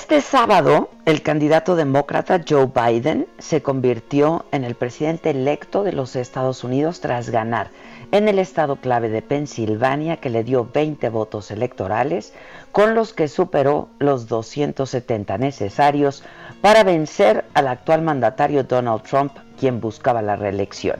Este sábado, el candidato demócrata Joe Biden se convirtió en el presidente electo de los Estados Unidos tras ganar en el estado clave de Pensilvania, que le dio 20 votos electorales, con los que superó los 270 necesarios para vencer al actual mandatario Donald Trump, quien buscaba la reelección.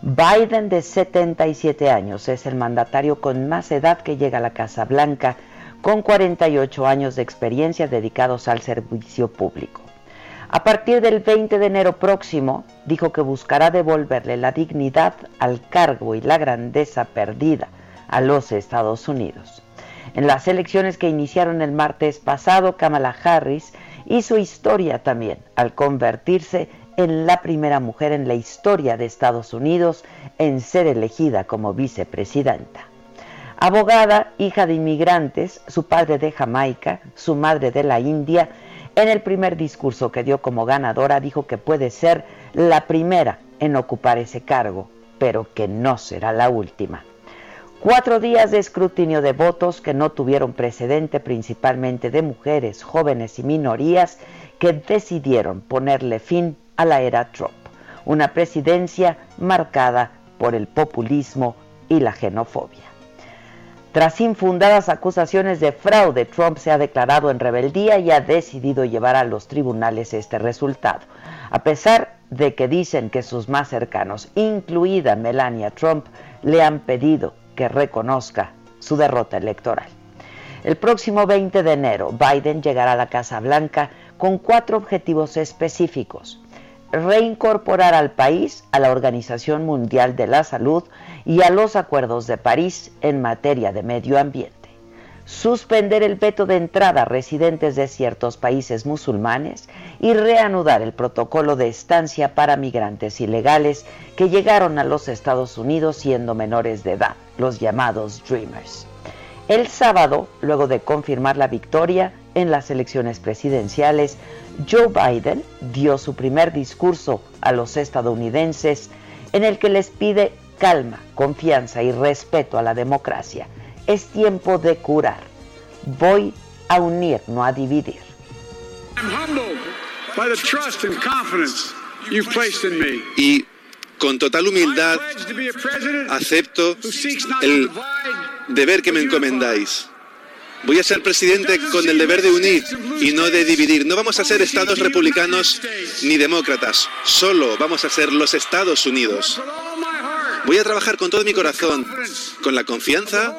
Biden, de 77 años, es el mandatario con más edad que llega a la Casa Blanca con 48 años de experiencia dedicados al servicio público. A partir del 20 de enero próximo, dijo que buscará devolverle la dignidad al cargo y la grandeza perdida a los Estados Unidos. En las elecciones que iniciaron el martes pasado, Kamala Harris hizo historia también al convertirse en la primera mujer en la historia de Estados Unidos en ser elegida como vicepresidenta. Abogada, hija de inmigrantes, su padre de Jamaica, su madre de la India, en el primer discurso que dio como ganadora dijo que puede ser la primera en ocupar ese cargo, pero que no será la última. Cuatro días de escrutinio de votos que no tuvieron precedente, principalmente de mujeres, jóvenes y minorías, que decidieron ponerle fin a la era Trump, una presidencia marcada por el populismo y la xenofobia. Tras infundadas acusaciones de fraude, Trump se ha declarado en rebeldía y ha decidido llevar a los tribunales este resultado, a pesar de que dicen que sus más cercanos, incluida Melania Trump, le han pedido que reconozca su derrota electoral. El próximo 20 de enero, Biden llegará a la Casa Blanca con cuatro objetivos específicos reincorporar al país a la Organización Mundial de la Salud y a los acuerdos de París en materia de medio ambiente, suspender el veto de entrada a residentes de ciertos países musulmanes y reanudar el protocolo de estancia para migrantes ilegales que llegaron a los Estados Unidos siendo menores de edad, los llamados Dreamers. El sábado, luego de confirmar la victoria en las elecciones presidenciales, Joe Biden dio su primer discurso a los estadounidenses en el que les pide calma, confianza y respeto a la democracia. Es tiempo de curar. Voy a unir, no a dividir. Y con total humildad acepto el deber que me encomendáis. Voy a ser presidente con el deber de unir y no de dividir. No vamos a ser estados republicanos ni demócratas, solo vamos a ser los Estados Unidos. Voy a trabajar con todo mi corazón, con la confianza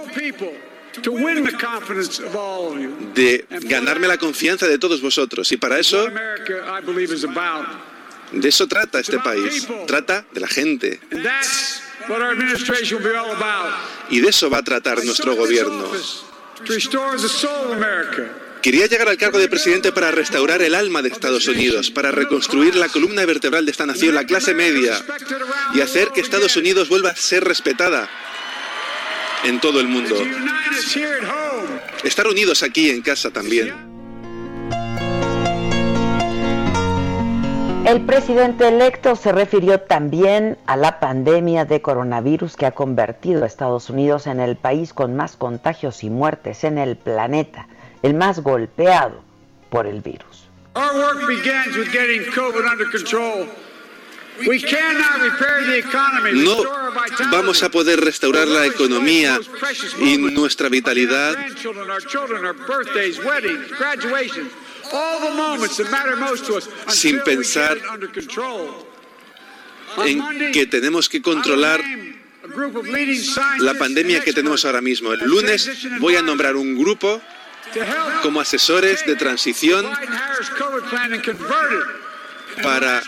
de ganarme la confianza de todos vosotros. Y para eso, de eso trata este país. Trata de la gente. Y de eso va a tratar nuestro gobierno. Quería llegar al cargo de presidente para restaurar el alma de Estados Unidos, para reconstruir la columna vertebral de esta nación, la clase media, y hacer que Estados Unidos vuelva a ser respetada en todo el mundo. Estar unidos aquí en casa también. El presidente electo se refirió también a la pandemia de coronavirus que ha convertido a Estados Unidos en el país con más contagios y muertes en el planeta, el más golpeado por el virus. No vamos a poder restaurar la economía y nuestra vitalidad sin pensar en que tenemos que controlar la pandemia que tenemos ahora mismo. El lunes voy a nombrar un grupo como asesores de transición para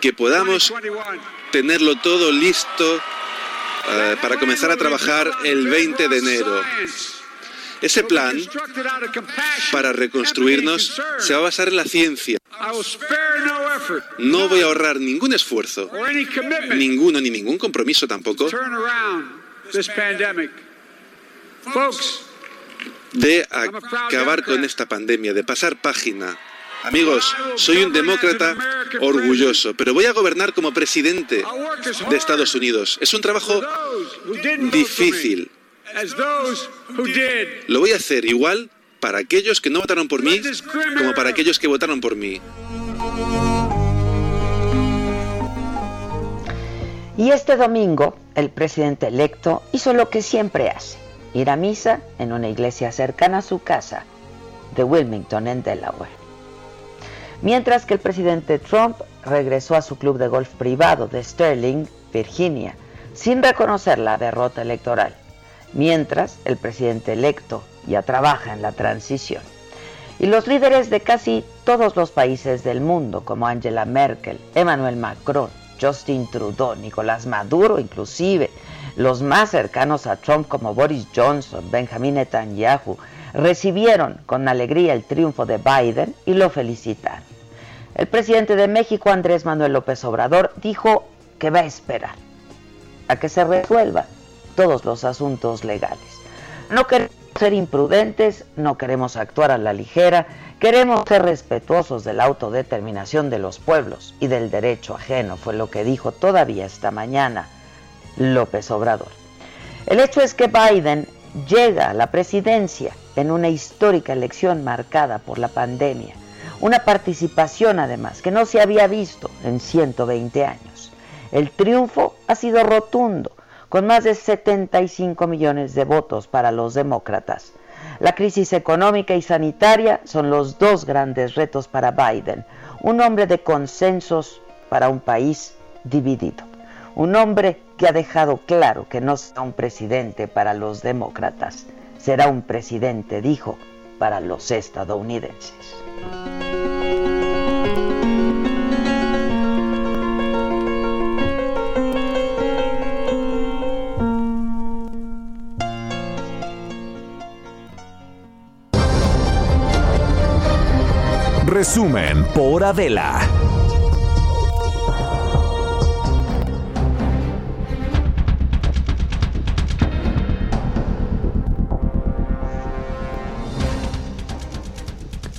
que podamos tenerlo todo listo eh, para comenzar a trabajar el 20 de enero. Ese plan para reconstruirnos se va a basar en la ciencia. No voy a ahorrar ningún esfuerzo, ninguno ni ningún compromiso tampoco de acabar con esta pandemia, de pasar página. Amigos, soy un demócrata orgulloso, pero voy a gobernar como presidente de Estados Unidos. Es un trabajo difícil. Lo voy a hacer igual para aquellos que no votaron por mí como para aquellos que votaron por mí. Y este domingo, el presidente electo hizo lo que siempre hace, ir a misa en una iglesia cercana a su casa de Wilmington, en Delaware. Mientras que el presidente Trump regresó a su club de golf privado de Sterling, Virginia, sin reconocer la derrota electoral mientras el presidente electo ya trabaja en la transición. Y los líderes de casi todos los países del mundo, como Angela Merkel, Emmanuel Macron, Justin Trudeau, Nicolás Maduro, inclusive los más cercanos a Trump como Boris Johnson, Benjamin Netanyahu, recibieron con alegría el triunfo de Biden y lo felicitaron. El presidente de México, Andrés Manuel López Obrador, dijo que va a esperar a que se resuelva todos los asuntos legales. No queremos ser imprudentes, no queremos actuar a la ligera, queremos ser respetuosos de la autodeterminación de los pueblos y del derecho ajeno, fue lo que dijo todavía esta mañana López Obrador. El hecho es que Biden llega a la presidencia en una histórica elección marcada por la pandemia, una participación además que no se había visto en 120 años. El triunfo ha sido rotundo, con más de 75 millones de votos para los demócratas. La crisis económica y sanitaria son los dos grandes retos para Biden, un hombre de consensos para un país dividido, un hombre que ha dejado claro que no será un presidente para los demócratas, será un presidente, dijo, para los estadounidenses. Resumen por Adela.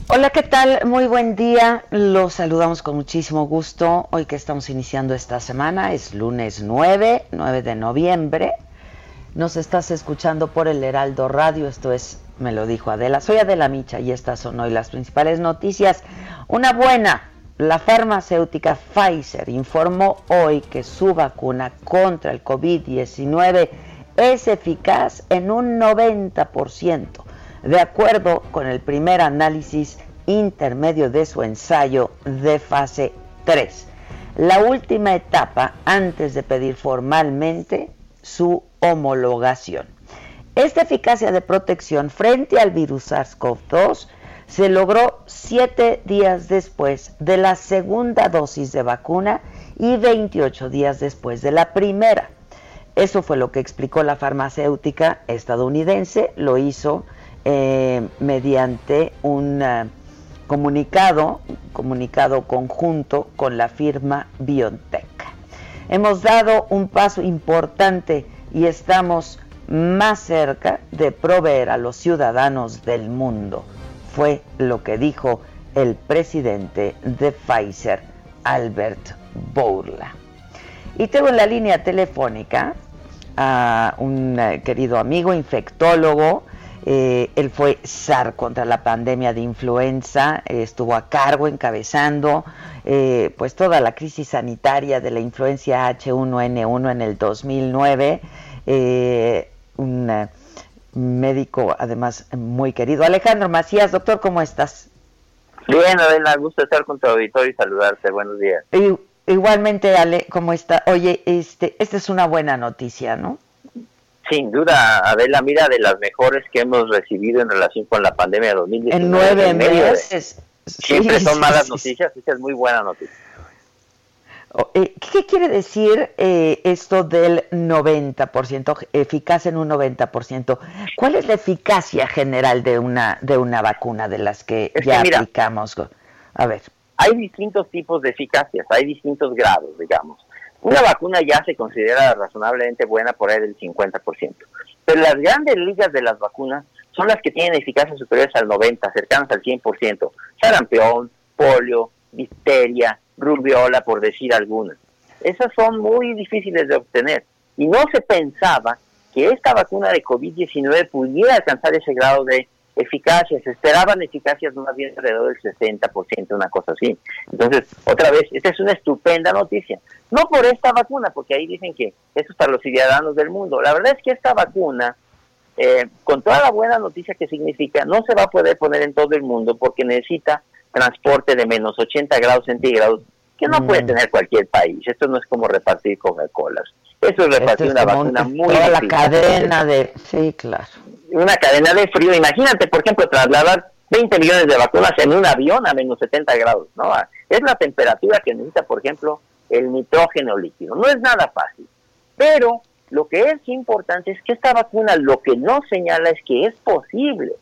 Hola, ¿qué tal? Muy buen día. Los saludamos con muchísimo gusto. Hoy que estamos iniciando esta semana es lunes 9, 9 de noviembre. Nos estás escuchando por el Heraldo Radio. Esto es me lo dijo Adela. Soy Adela Micha y estas son hoy las principales noticias. Una buena, la farmacéutica Pfizer informó hoy que su vacuna contra el COVID-19 es eficaz en un 90%, de acuerdo con el primer análisis intermedio de su ensayo de fase 3, la última etapa antes de pedir formalmente su homologación. Esta eficacia de protección frente al virus SARS-CoV-2 se logró siete días después de la segunda dosis de vacuna y 28 días después de la primera. Eso fue lo que explicó la farmacéutica estadounidense, lo hizo eh, mediante un eh, comunicado, comunicado conjunto con la firma BioNTech. Hemos dado un paso importante y estamos más cerca de proveer a los ciudadanos del mundo. Fue lo que dijo el presidente de Pfizer, Albert Bourla. Y tengo en la línea telefónica a un eh, querido amigo infectólogo Eh, él fue SAR contra la pandemia de influenza, estuvo a cargo encabezando eh, pues toda la crisis sanitaria de la influencia H1N1 en el 2009. Un médico además muy querido. Alejandro Macías, doctor, ¿cómo estás? Bien, Adela, gusto estar con tu auditorio y saludarte. Buenos días. igualmente, Ale, ¿cómo está? Oye, este, esta es una buena noticia, ¿no? Sin duda, Adela, mira, de las mejores que hemos recibido en relación con la pandemia de 2019. En nueve meses. Siempre son malas noticias, esta es muy buena noticia. Eh, ¿Qué quiere decir eh, esto del 90%, eficaz en un 90%? ¿Cuál es la eficacia general de una, de una vacuna de las que ya aplicamos? A ver. Hay distintos tipos de eficacias, hay distintos grados, digamos. Una vacuna ya se considera razonablemente buena por ahí del 50%. Pero las grandes ligas de las vacunas son las que tienen eficacias superiores al 90, cercanas al 100%. Sarampión, polio, difteria, rubiola, por decir algunas. Esas son muy difíciles de obtener. Y no se pensaba que esta vacuna de COVID-19 pudiera alcanzar ese grado de eficacia. Se esperaban eficacias más bien alrededor del 60%, una cosa así. Entonces, otra vez, esta es una estupenda noticia. No por esta vacuna, porque ahí dicen que eso es para los ciudadanos del mundo. La verdad es que esta vacuna, eh, con toda la buena noticia que significa, no se va a poder poner en todo el mundo porque necesita transporte de menos 80 grados centígrados, que no puede mm. tener cualquier país. Esto no es como repartir Coca-Cola. Eso es repartir una vacuna muy toda la cadena de... Sí, claro. Una cadena de frío. Imagínate, por ejemplo, trasladar 20 millones de vacunas en un avión a menos 70 grados. ¿no? Es la temperatura que necesita, por ejemplo, el nitrógeno líquido. No es nada fácil. Pero lo que es importante es que esta vacuna lo que no señala es que es posible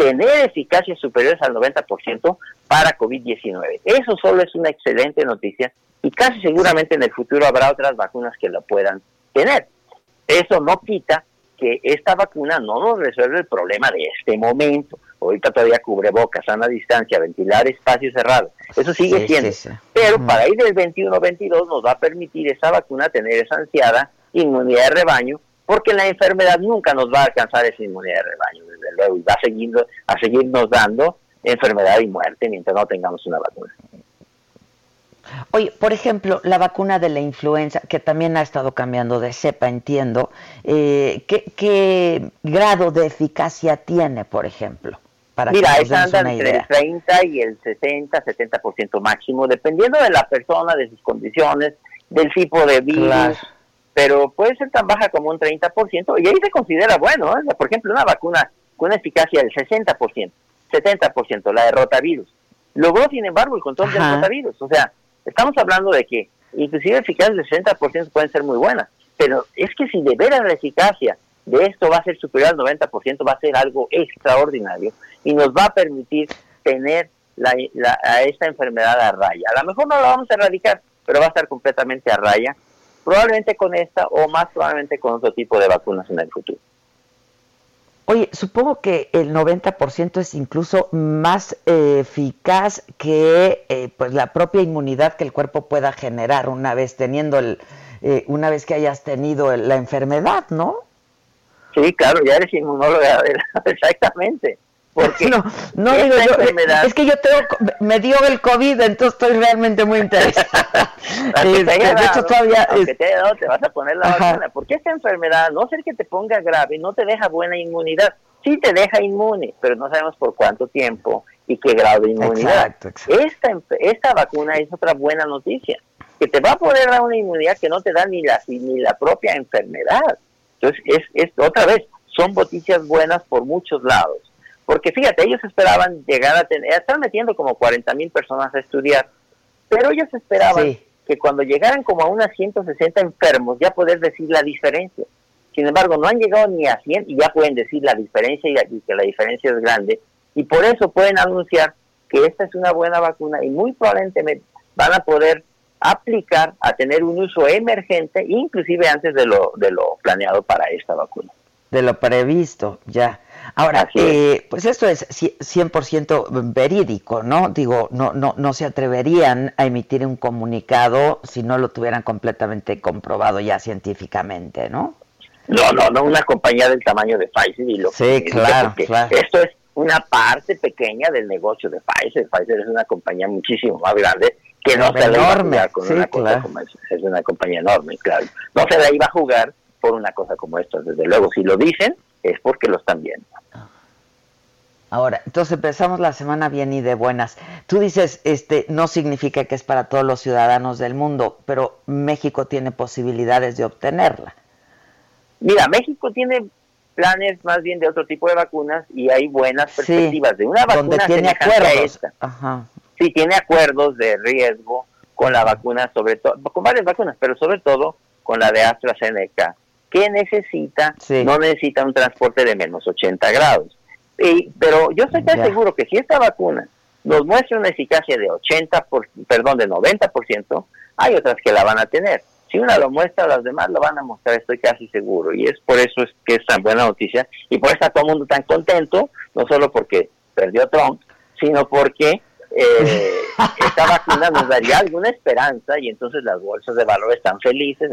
tener eficacia superiores al 90% para COVID-19. Eso solo es una excelente noticia y casi seguramente en el futuro habrá otras vacunas que lo puedan tener. Eso no quita que esta vacuna no nos resuelve el problema de este momento. Ahorita todavía cubre boca, sana distancia, ventilar espacio cerrado. Eso sigue siendo. Pero para ir del 21-22 nos va a permitir esa vacuna tener esa ansiada inmunidad de rebaño porque la enfermedad nunca nos va a alcanzar esa inmunidad de rebaño, desde luego, y va a, a seguirnos dando enfermedad y muerte mientras no tengamos una vacuna. Oye, por ejemplo, la vacuna de la influenza, que también ha estado cambiando de cepa, entiendo, eh, ¿qué, grado de eficacia tiene, por ejemplo? Para Mira, esa anda entre el 30 y el 60, 70% máximo, dependiendo de la persona, de sus condiciones, del tipo de virus pero puede ser tan baja como un 30%, y ahí se considera bueno, ¿eh? por ejemplo, una vacuna con una eficacia del 60%, 70%, la de rotavirus, logró sin embargo el control del rotavirus, o sea, estamos hablando de que inclusive eficacias del 60% pueden ser muy buenas, pero es que si de veras la eficacia de esto va a ser superior al 90%, va a ser algo extraordinario y nos va a permitir tener la, a esta enfermedad a raya. A lo mejor no la vamos a erradicar, pero va a estar completamente a raya probablemente con esta o más probablemente con otro tipo de vacunas en el futuro. Oye, supongo que el 90% es incluso más eh, eficaz que eh, pues la propia inmunidad que el cuerpo pueda generar una vez teniendo el, eh, una vez que hayas tenido la enfermedad, ¿no? Sí, claro, ya eres inmunóloga, exactamente. Porque no, no digo yo, es que yo tengo, me dio el COVID, entonces estoy realmente muy interesada. Este, de hecho todavía aunque te, dado, te vas a poner la vacuna, porque esta enfermedad, no ser que te ponga grave, no te deja buena inmunidad, sí te deja inmune, pero no sabemos por cuánto tiempo y qué grado de inmunidad. Esta, esta vacuna es otra buena noticia, que te va a poder dar una inmunidad que no te da ni la, ni la propia enfermedad. Entonces, es, es otra vez, son noticias buenas por muchos lados. Porque fíjate, ellos esperaban llegar a tener, están metiendo como 40 mil personas a estudiar, pero ellos esperaban que cuando llegaran como a unas 160 enfermos ya poder decir la diferencia. Sin embargo, no han llegado ni a 100 y ya pueden decir la diferencia y que la diferencia es grande. Y por eso pueden anunciar que esta es una buena vacuna y muy probablemente van a poder aplicar a tener un uso emergente, inclusive antes de lo, de lo planeado para esta vacuna. De lo previsto, ya. Ahora, eh, pues esto es 100% verídico, ¿no? Digo, no, no, no se atreverían a emitir un comunicado si no lo tuvieran completamente comprobado ya científicamente, ¿no? No, no, no, una compañía del tamaño de Pfizer. Y lo sí, claro, claro. Esto es una parte pequeña del negocio de Pfizer. Pfizer es una compañía muchísimo más grande que no se la iba a jugar con una cosa como esa. Es una compañía enorme, claro. No se la iba a jugar por una cosa como esta, desde luego. Si lo dicen, es porque lo están viendo. Ahora, entonces empezamos la semana bien y de buenas. Tú dices, este, no significa que es para todos los ciudadanos del mundo, pero México tiene posibilidades de obtenerla. Mira, México tiene planes más bien de otro tipo de vacunas y hay buenas perspectivas de una vacuna donde tiene acuerdos. Sí, tiene acuerdos de riesgo con la vacuna, sobre todo, con varias vacunas, pero sobre todo con la de AstraZeneca, que necesita, no necesita un transporte de menos 80 grados pero yo estoy tan seguro que si esta vacuna nos muestra una eficacia de 80, por, perdón, de 90%, hay otras que la van a tener. Si una lo muestra, las demás lo van a mostrar, estoy casi seguro. Y es por eso es que es tan buena noticia y por eso está todo el mundo tan contento, no solo porque perdió Trump, sino porque eh, esta vacuna nos daría alguna esperanza y entonces las bolsas de valor están felices,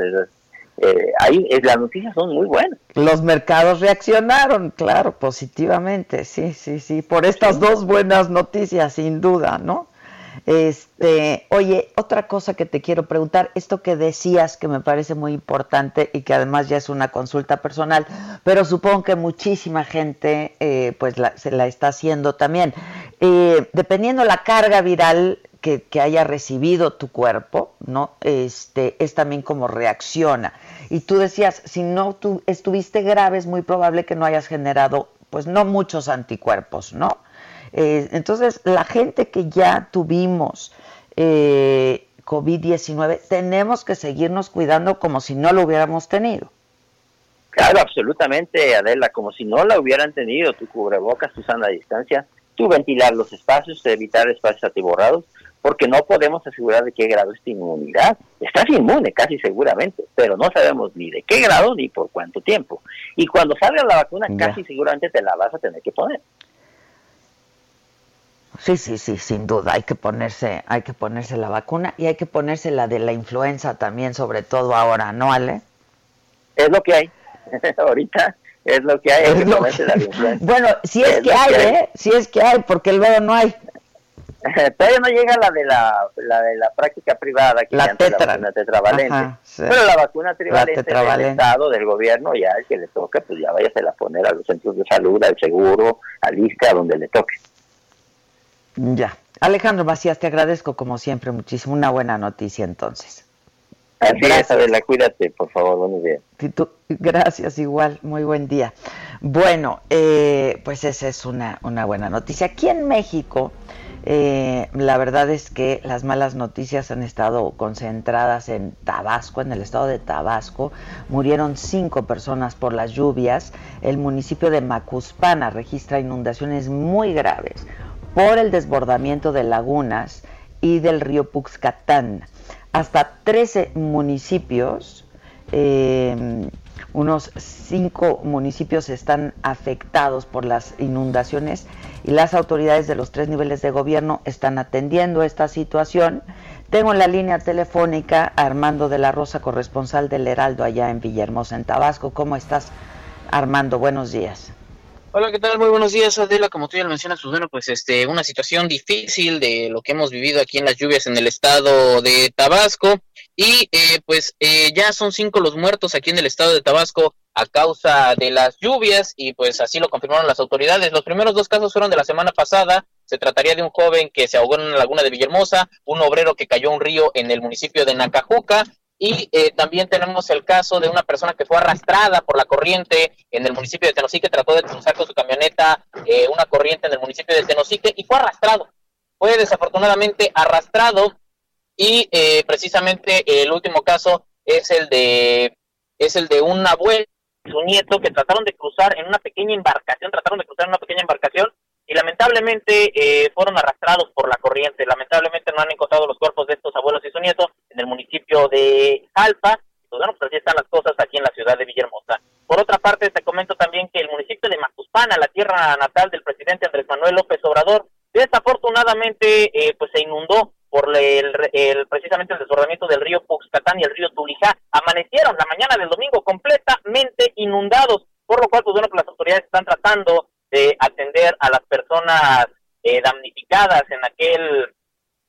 eh, ahí eh, las noticias son muy buenas. Los mercados reaccionaron, claro, positivamente, sí, sí, sí, por estas dos buenas noticias, sin duda, ¿no? Este, oye, otra cosa que te quiero preguntar, esto que decías que me parece muy importante y que además ya es una consulta personal, pero supongo que muchísima gente eh, pues se la está haciendo también. Eh, dependiendo la carga viral que, haya recibido tu cuerpo, ¿no? Este, es también como reacciona. Y tú decías, si no tú estuviste grave, es muy probable que no hayas generado, pues no muchos anticuerpos, ¿no? Eh, entonces, la gente que ya tuvimos eh, COVID-19, tenemos que seguirnos cuidando como si no lo hubiéramos tenido. Claro, absolutamente, Adela, como si no la hubieran tenido, tu cubrebocas, tu sana distancia, tú ventilar los espacios, evitar espacios atiborrados, porque no podemos asegurar de qué grado es tu inmunidad. Estás inmune casi seguramente, pero no sabemos ni de qué grado ni por cuánto tiempo. Y cuando salga la vacuna, casi seguramente te la vas a tener que poner. Sí, sí, sí, sin duda, hay que ponerse, hay que ponerse la vacuna y hay que ponerse la de la influenza también, sobre todo ahora, ¿no, Ale? Es lo que hay. Ahorita es lo que hay, hay que ponerse la influenza. Bueno, si es, que hay, ¿eh? Si es que hay, porque el luego no hay. Todavía no llega la de la, la de la práctica privada, que la, tetra. la tetravalente. Pero la vacuna trivalente, del Estado, del gobierno, ya el que le toque, pues ya váyase a poner a los centros de salud, al seguro, al ISCA, donde le toque. Ya. Alejandro Macías, te agradezco como siempre muchísimo. Una buena noticia entonces. Gracias. Adela, cuídate, por favor, buenos días. Gracias, igual, muy buen día. Bueno, eh, pues esa es una, una buena noticia. Aquí en México, eh, la verdad es que las malas noticias han estado concentradas en Tabasco, en el estado de Tabasco. Murieron cinco personas por las lluvias. El municipio de Macuspana registra inundaciones muy graves por el desbordamiento de lagunas y del río Puxcatán. Hasta 13 municipios, em, unos 5 municipios están afectados por las inundaciones y las autoridades de los tres niveles de gobierno están atendiendo esta situación. Tengo en la línea telefónica a Armando de la Rosa, corresponsal del Heraldo allá en Villahermosa, en Tabasco. ¿Cómo estás, Armando? Buenos días. Hola, ¿qué tal? Muy buenos días, Adela. Como tú ya lo mencionas, pues bueno, pues este, una situación difícil de lo que hemos vivido aquí en las lluvias en el estado de Tabasco. Y eh, pues eh, ya son cinco los muertos aquí en el estado de Tabasco a causa de las lluvias y pues así lo confirmaron las autoridades. Los primeros dos casos fueron de la semana pasada. Se trataría de un joven que se ahogó en una laguna de Villahermosa, un obrero que cayó un río en el municipio de Nacajuca y eh, también tenemos el caso de una persona que fue arrastrada por la corriente en el municipio de Tenosique, trató de cruzar con su camioneta eh, una corriente en el municipio de Tenosique y fue arrastrado. Fue desafortunadamente arrastrado y eh, precisamente el último caso es el de es el de un abuelo y su nieto que trataron de cruzar en una pequeña embarcación, trataron de cruzar en una pequeña embarcación y lamentablemente eh, fueron arrastrados por la corriente. Lamentablemente no han encontrado los cuerpos de estos abuelos y su nieto en el municipio de Jalpa. Pues bueno, pues así están las cosas aquí en la ciudad de Villahermosa. Por otra parte, te comento también que el municipio de Macuspana, la tierra natal del presidente Andrés Manuel López Obrador, desafortunadamente eh, pues se inundó por el, precisamente el desbordamiento del río Puxcatán y el río Tulijá. Amanecieron la mañana del domingo completamente inundados, por lo cual, pues bueno, pues las autoridades están tratando de atender a las personas eh, damnificadas en aquel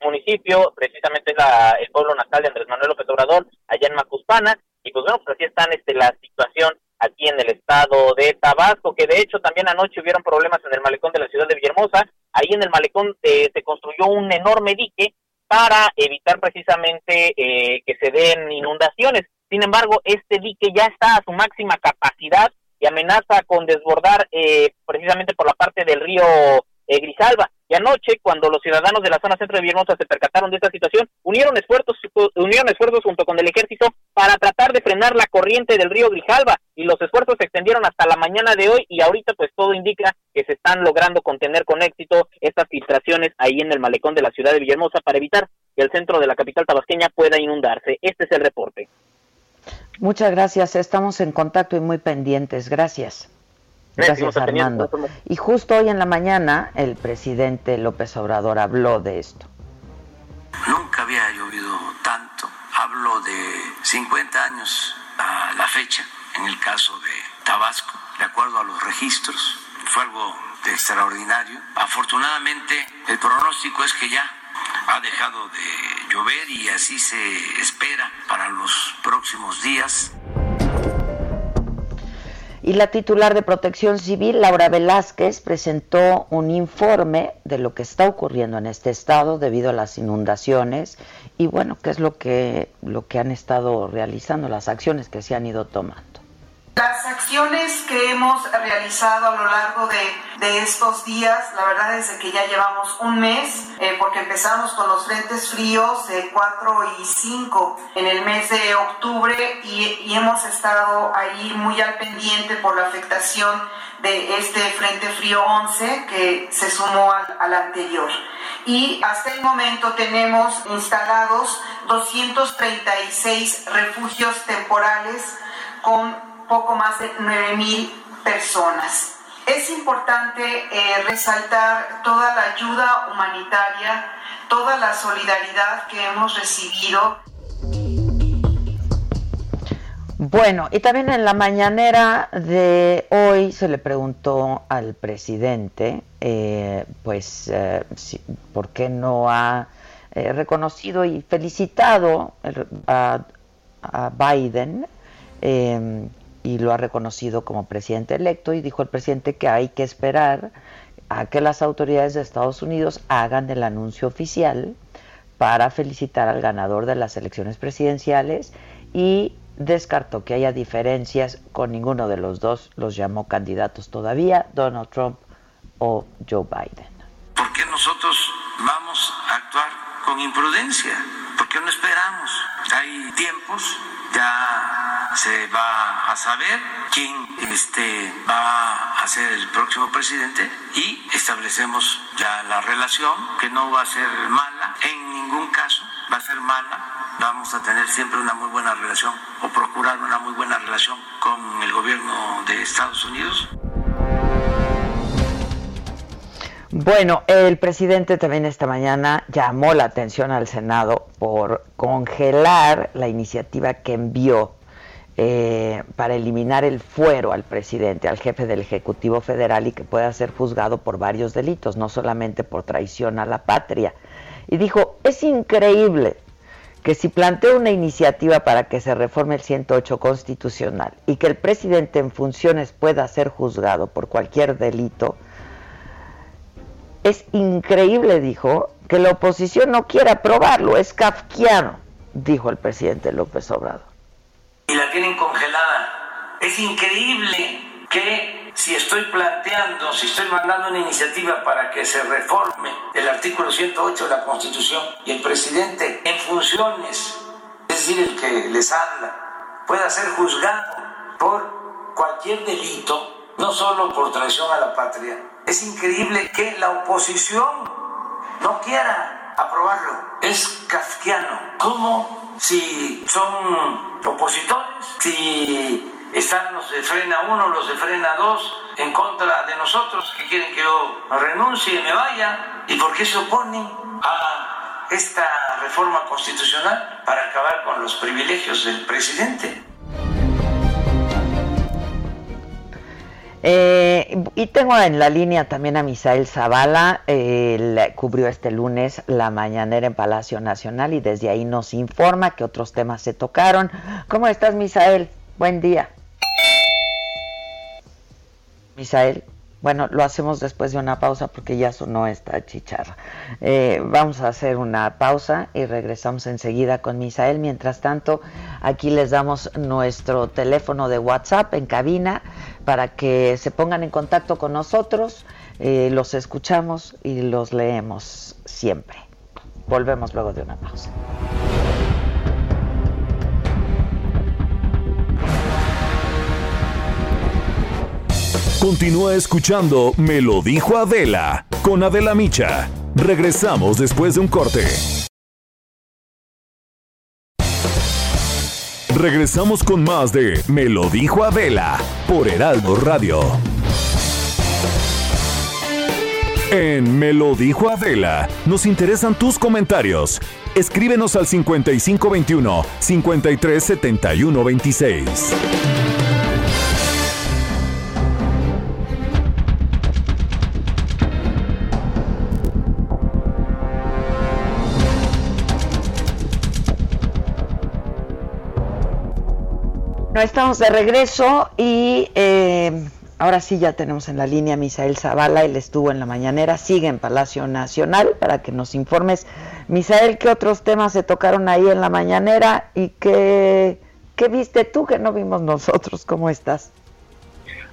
municipio, precisamente la, el pueblo natal de Andrés Manuel López Obrador, allá en Macuspana, y pues bueno, pues así están este, la situación aquí en el estado de Tabasco, que de hecho también anoche hubieron problemas en el malecón de la ciudad de Villahermosa, ahí en el malecón eh, se construyó un enorme dique para evitar precisamente eh, que se den inundaciones. Sin embargo, este dique ya está a su máxima capacidad y amenaza con desbordar eh, precisamente por la parte del río eh, Grisalva. Y anoche, cuando los ciudadanos de la zona centro de Villahermosa se percataron de esta situación, unieron esfuerzos, unieron esfuerzos junto con el ejército para tratar de frenar la corriente del río Grijalva y los esfuerzos se extendieron hasta la mañana de hoy y ahorita pues todo indica que se están logrando contener con éxito estas filtraciones ahí en el malecón de la ciudad de Villahermosa para evitar que el centro de la capital tabasqueña pueda inundarse. Este es el reporte. Muchas gracias, estamos en contacto y muy pendientes. Gracias. Gracias, Armando. Y justo hoy en la mañana el presidente López Obrador habló de esto. Nunca había llovido tanto. Hablo de 50 años a la fecha, en el caso de Tabasco, de acuerdo a los registros. Fue algo extraordinario. Afortunadamente, el pronóstico es que ya ha dejado de llover y así se espera para los próximos días. Y la titular de Protección Civil, Laura Velázquez, presentó un informe de lo que está ocurriendo en este estado debido a las inundaciones y bueno, qué es lo que, lo que han estado realizando, las acciones que se han ido tomando. Las acciones que hemos realizado a lo largo de, estos días, la verdad es que ya llevamos un mes, eh, porque empezamos con los frentes fríos de 4 y 5 en el mes de octubre y, hemos estado ahí muy al pendiente por la afectación de este frente frío 11 que se sumó al, al anterior. Y hasta el momento tenemos instalados 236 refugios temporales con poco más de 9.000 personas. Es importante eh, resaltar toda la ayuda humanitaria, toda la solidaridad que hemos recibido. Bueno, y también en la mañanera de hoy se le preguntó al presidente, eh, pues, eh, ¿por qué no ha reconocido y felicitado a, a Biden y lo ha reconocido como presidente electo y dijo el presidente que hay que esperar a que las autoridades de Estados Unidos hagan el anuncio oficial para felicitar al ganador de las elecciones presidenciales y descartó que haya diferencias con ninguno de los dos, los llamó candidatos todavía, Donald Trump o Joe Biden. ¿Por qué nosotros vamos a actuar con imprudencia? ¿Por qué no esperamos? Hay tiempos, ya se va a saber quién este, va a ser el próximo presidente y establecemos ya la relación que no va a ser mala, en ningún caso va a ser mala, vamos a tener siempre una muy buena relación o procurar una muy buena relación con el gobierno de Estados Unidos. Bueno, el presidente también esta mañana llamó la atención al Senado por congelar la iniciativa que envió eh, para eliminar el fuero al presidente, al jefe del Ejecutivo Federal y que pueda ser juzgado por varios delitos, no solamente por traición a la patria. Y dijo, es increíble que si plantea una iniciativa para que se reforme el 108 constitucional y que el presidente en funciones pueda ser juzgado por cualquier delito, es increíble, dijo, que la oposición no quiera aprobarlo, es kafkiano, dijo el presidente López Obrador y la tienen congelada. Es increíble que si estoy planteando, si estoy mandando una iniciativa para que se reforme el artículo 108 de la Constitución y el presidente en funciones, es decir, el que les habla, pueda ser juzgado por cualquier delito, no solo por traición a la patria. Es increíble que la oposición no quiera aprobarlo. Es kafkiano. ¿Cómo si son opositores, si están los de frena uno, los de frena dos en contra de nosotros, que quieren que yo renuncie me vaya, y por qué se oponen a esta reforma constitucional para acabar con los privilegios del presidente. Eh, y tengo en la línea también a Misael Zavala, él cubrió este lunes la mañanera en Palacio Nacional y desde ahí nos informa que otros temas se tocaron. ¿Cómo estás, Misael? Buen día. Misael. Bueno, lo hacemos después de una pausa porque ya sonó esta chicharra. Eh, vamos a hacer una pausa y regresamos enseguida con Misael. Mientras tanto, aquí les damos nuestro teléfono de WhatsApp en cabina para que se pongan en contacto con nosotros. Eh, los escuchamos y los leemos siempre. Volvemos luego de una pausa. Continúa escuchando Me lo dijo Adela con Adela Micha. Regresamos después de un corte. Regresamos con más de Me lo dijo Adela por Heraldo Radio. En Me lo dijo Adela, nos interesan tus comentarios. Escríbenos al 5521 537126. Estamos de regreso y eh, ahora sí ya tenemos en la línea a Misael Zavala, él estuvo en la mañanera, sigue en Palacio Nacional para que nos informes. Misael, ¿qué otros temas se tocaron ahí en la mañanera y qué, viste tú que no vimos nosotros? ¿Cómo estás?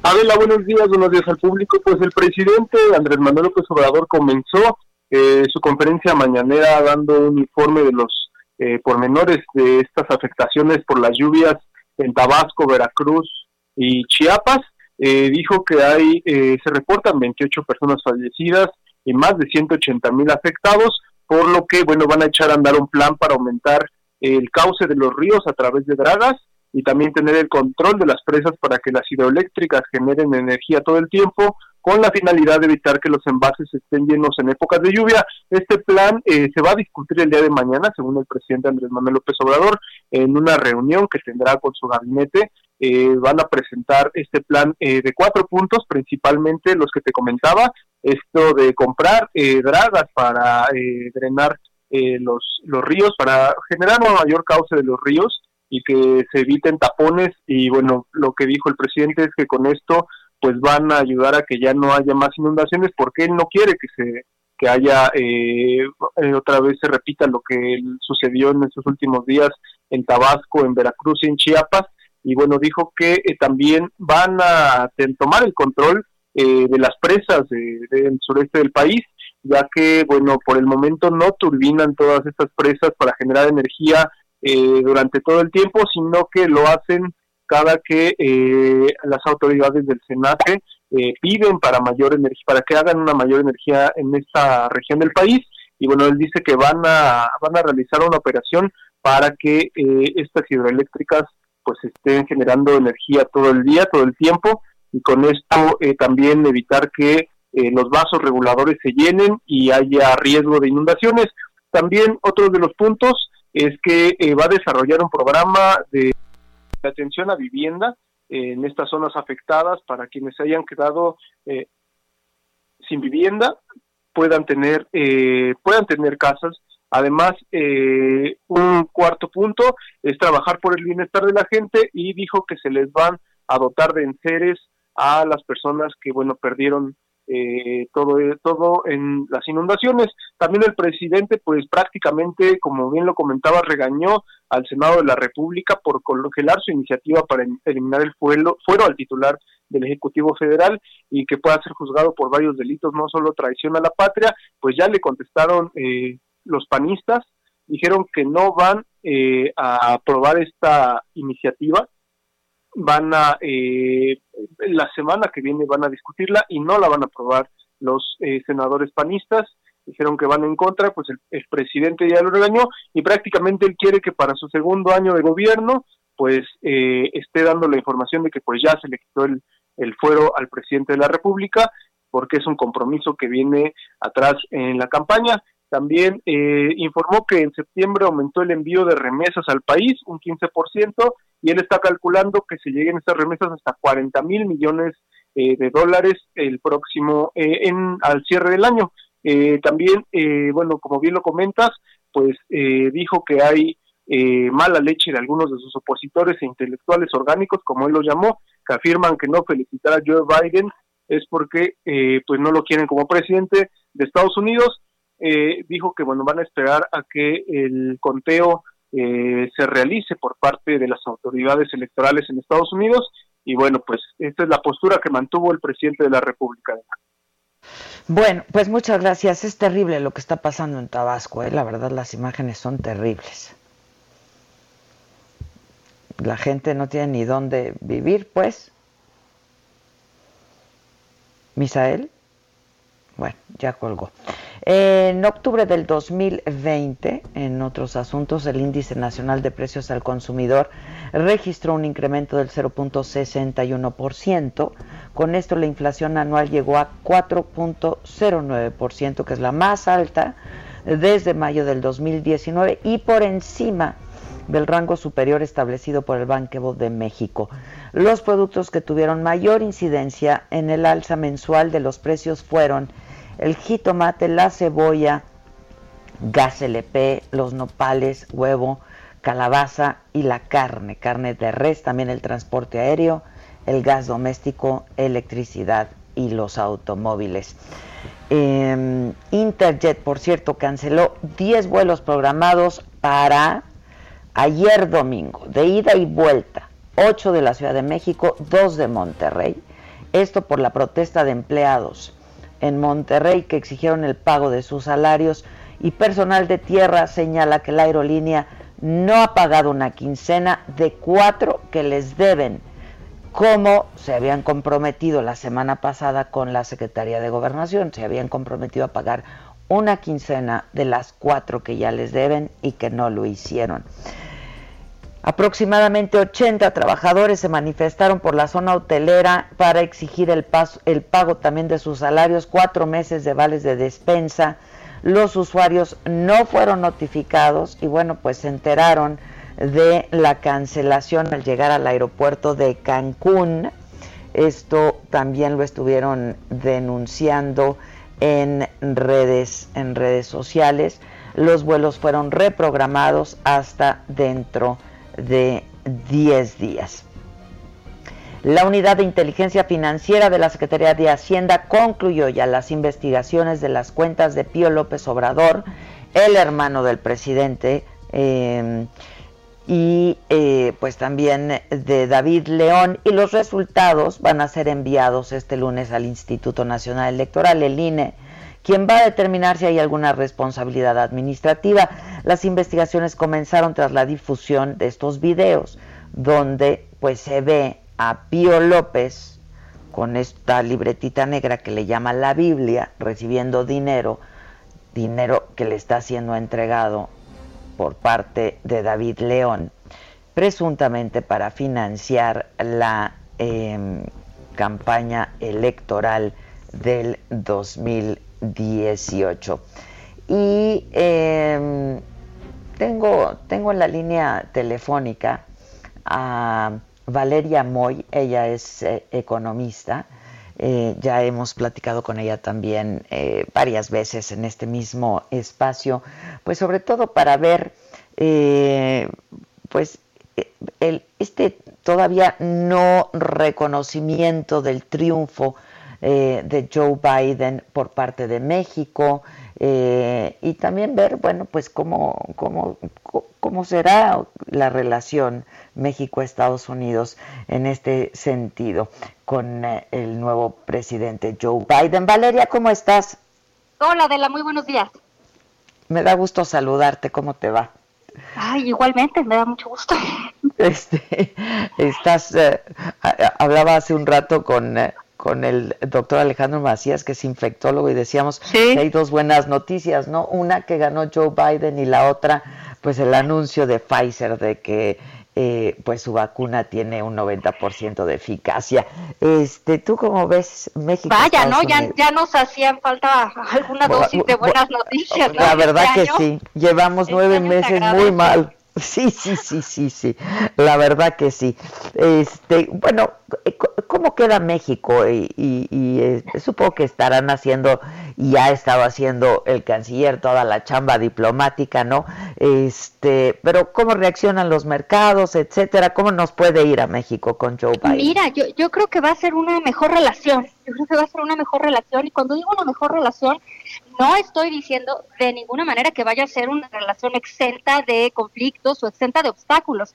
Adela, buenos días, buenos días al público. Pues el presidente Andrés Manuel López Obrador comenzó eh, su conferencia mañanera dando un informe de los eh, pormenores de estas afectaciones por las lluvias en Tabasco, Veracruz y Chiapas. Eh, dijo que hay, eh, se reportan 28 personas fallecidas y más de 180 mil afectados, por lo que, bueno, van a echar a andar un plan para aumentar el cauce de los ríos a través de dragas y también tener el control de las presas para que las hidroeléctricas generen energía todo el tiempo con la finalidad de evitar que los envases estén llenos en épocas de lluvia. Este plan eh, se va a discutir el día de mañana, según el presidente Andrés Manuel López Obrador, en una reunión que tendrá con su gabinete. Eh, van a presentar este plan eh, de cuatro puntos, principalmente los que te comentaba, esto de comprar dragas para drenar los, los ríos, para generar un mayor cauce de los ríos y que se eviten tapones. Y bueno, lo que dijo el presidente es que con esto pues van a ayudar a que ya no haya más inundaciones porque él no quiere que se que haya eh, eh, otra vez se repita lo que sucedió en estos últimos días en Tabasco, en Veracruz y en Chiapas. Y bueno dijo que eh, también van a tomar el control de las presas del sureste del país ya que bueno por el momento no turbinan todas estas presas para generar energía durante todo el tiempo sino que lo hacen cada que eh, las autoridades del SENACE eh, piden para mayor energía, para que hagan una mayor energía en esta región del país. Y bueno, él dice que van a, van a realizar una operación para que eh, estas hidroeléctricas pues estén generando energía todo el día, todo el tiempo, y con esto también evitar que los vasos reguladores se llenen y haya riesgo de inundaciones. También otro de los puntos es que va a desarrollar un programa de atención a vivienda en estas zonas afectadas para quienes hayan quedado eh, sin vivienda puedan tener eh, puedan tener casas. Además eh, un cuarto punto es trabajar por el bienestar de la gente y dijo que se les van a dotar de enseres a las personas que bueno perdieron eh, todo, todo en las inundaciones. También el presidente, pues prácticamente, como bien lo comentaba, regañó al Senado de la República por congelar su iniciativa para eliminar el fuero, fuero al titular del Ejecutivo Federal y que pueda ser juzgado por varios delitos, no solo traición a la patria, pues ya le contestaron eh, los panistas, dijeron que no van eh, a aprobar esta iniciativa van a, eh, la semana que viene van a discutirla y no la van a aprobar los eh, senadores panistas, dijeron que van en contra, pues el, presidente ya lo regañó y prácticamente él quiere que para su segundo año de gobierno pues eh, esté dando la información de que pues ya se le quitó el, el fuero al presidente de la República porque es un compromiso que viene atrás en la campaña también eh, informó que en septiembre aumentó el envío de remesas al país un 15% y él está calculando que se lleguen estas remesas hasta 40 mil millones eh, de dólares el próximo eh, en al cierre del año. también, bueno, como bien lo comentas, pues dijo que hay mala leche de algunos de sus opositores e intelectuales orgánicos, como él lo llamó, que afirman que no felicitar a Joe Biden es porque pues no lo quieren como presidente de Estados Unidos eh, dijo que bueno van a esperar a que el conteo eh, se realice por parte de las autoridades electorales en Estados Unidos y bueno pues esta es la postura que mantuvo el presidente de la República. Bueno, pues muchas gracias. Es terrible lo que está pasando en Tabasco, ¿eh? la verdad las imágenes son terribles. La gente no tiene ni dónde vivir, pues. Misael. Bueno, ya colgó. En octubre del 2020, en otros asuntos, el índice nacional de precios al consumidor registró un incremento del 0.61%. Con esto la inflación anual llegó a 4.09%, que es la más alta desde mayo del 2019 y por encima del rango superior establecido por el Banco de México. Los productos que tuvieron mayor incidencia en el alza mensual de los precios fueron el jitomate, la cebolla, gas LP, los nopales, huevo, calabaza y la carne, carne de res, también el transporte aéreo, el gas doméstico, electricidad y los automóviles. Em, Interjet, por cierto, canceló 10 vuelos programados para ayer domingo, de ida y vuelta, 8 de la Ciudad de México, 2 de Monterrey. Esto por la protesta de empleados en Monterrey que exigieron el pago de sus salarios y personal de tierra señala que la aerolínea no ha pagado una quincena de cuatro que les deben, como se habían comprometido la semana pasada con la Secretaría de Gobernación, se habían comprometido a pagar una quincena de las cuatro que ya les deben y que no lo hicieron. Aproximadamente 80 trabajadores se manifestaron por la zona hotelera para exigir el, pago también de sus salarios, cuatro meses de vales de despensa. Los usuarios no fueron notificados y bueno, pues se enteraron de la cancelación al llegar al aeropuerto de Cancún. Esto también lo estuvieron denunciando en redes, en redes sociales. Los vuelos fueron reprogramados hasta dentro de de 10 días. La unidad de inteligencia financiera de la Secretaría de Hacienda concluyó ya las investigaciones de las cuentas de Pío López Obrador, el hermano del presidente, em, y eh, pues también de David León, y los resultados van a ser enviados este lunes al Instituto Nacional Electoral, el INE quien va a determinar si hay alguna responsabilidad administrativa. Las investigaciones comenzaron tras la difusión de estos videos, donde pues se ve a Pío López con esta libretita negra que le llama la Biblia, recibiendo dinero, dinero que le está siendo entregado por parte de David León, presuntamente para financiar la em, campaña electoral del 2020. 18. Y em, tengo, tengo en la línea telefónica a Valeria Moy, ella es eh, economista. Eh, ya hemos platicado con ella también eh, varias veces en este mismo espacio, pues sobre todo para ver, pues, el, este todavía no reconocimiento del triunfo eh, de Joe Biden por parte de México eh, y también ver, bueno, pues cómo, cómo, cómo será la relación México-Estados Unidos en este sentido con eh, el nuevo presidente Joe Biden. Valeria, ¿cómo estás? Hola, Adela, muy buenos días. Me da gusto saludarte, ¿cómo te va? Ay, igualmente, me da mucho gusto. Este, estás, hablaba hace un rato con con el doctor Alejandro Macías, que es infectólogo, y decíamos que hay dos buenas noticias, ¿no? Una que ganó Joe Biden y la otra, pues el anuncio de Pfizer de que eh, pues su vacuna tiene un 90% de eficacia. Este, ¿Tú cómo ves México? Vaya, ¿no? Ya, ya nos hacían falta alguna dosis de buenas noticias. La verdad este que sí, llevamos este nueve meses muy mal. Sí, sí, sí, sí, sí. La verdad que sí. Este, bueno, eh, ¿cómo queda México? Y, y, eh, supongo que estarán haciendo, y ha estado haciendo el canciller toda la chamba diplomática, ¿no? Este, pero ¿cómo reaccionan los mercados, etcétera? ¿Cómo nos puede ir a México con Joe Biden? Mira, yo creo que va a ser una mejor relación. Yo creo que va a ser una mejor relación. Y cuando digo una mejor relación, no estoy diciendo de ninguna manera que vaya a ser una relación exenta de conflictos o exenta de obstáculos.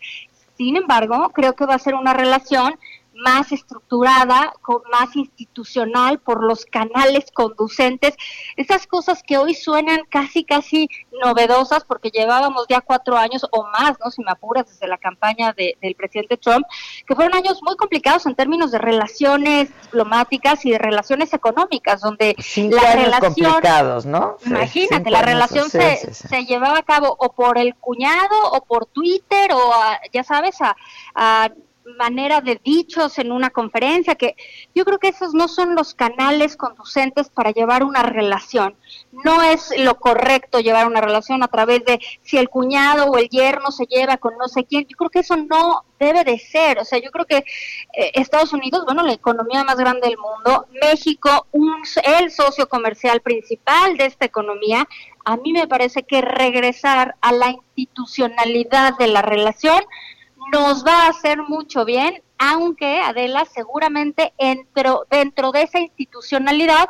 Sin embargo, creo que va a ser una relación más estructurada, más institucional, por los canales conducentes, esas cosas que hoy suenan casi, casi novedosas, porque llevábamos ya cuatro años o más, ¿no? Si me apuras, desde la campaña del presidente Trump, que fueron años muy complicados en términos de relaciones diplomáticas y de relaciones económicas, donde la relación... complicados, ¿no? Imagínate, la relación se, se llevaba a cabo o por el cuñado o por Twitter o, ya sabes, a, a manera de dichos en una conferencia, que yo creo que esos no son los canales conducentes para llevar una relación. No es lo correcto llevar una relación a través de si el cuñado o el yerno se lleva con no sé quién. Yo creo que eso no debe de ser. O sea, yo creo que eh, Estados Unidos, bueno, la economía más grande del mundo, México, un, el socio comercial principal de esta economía, a mí me parece que regresar a la institucionalidad de la relación nos va a hacer mucho bien, aunque Adela seguramente dentro, de esa institucionalidad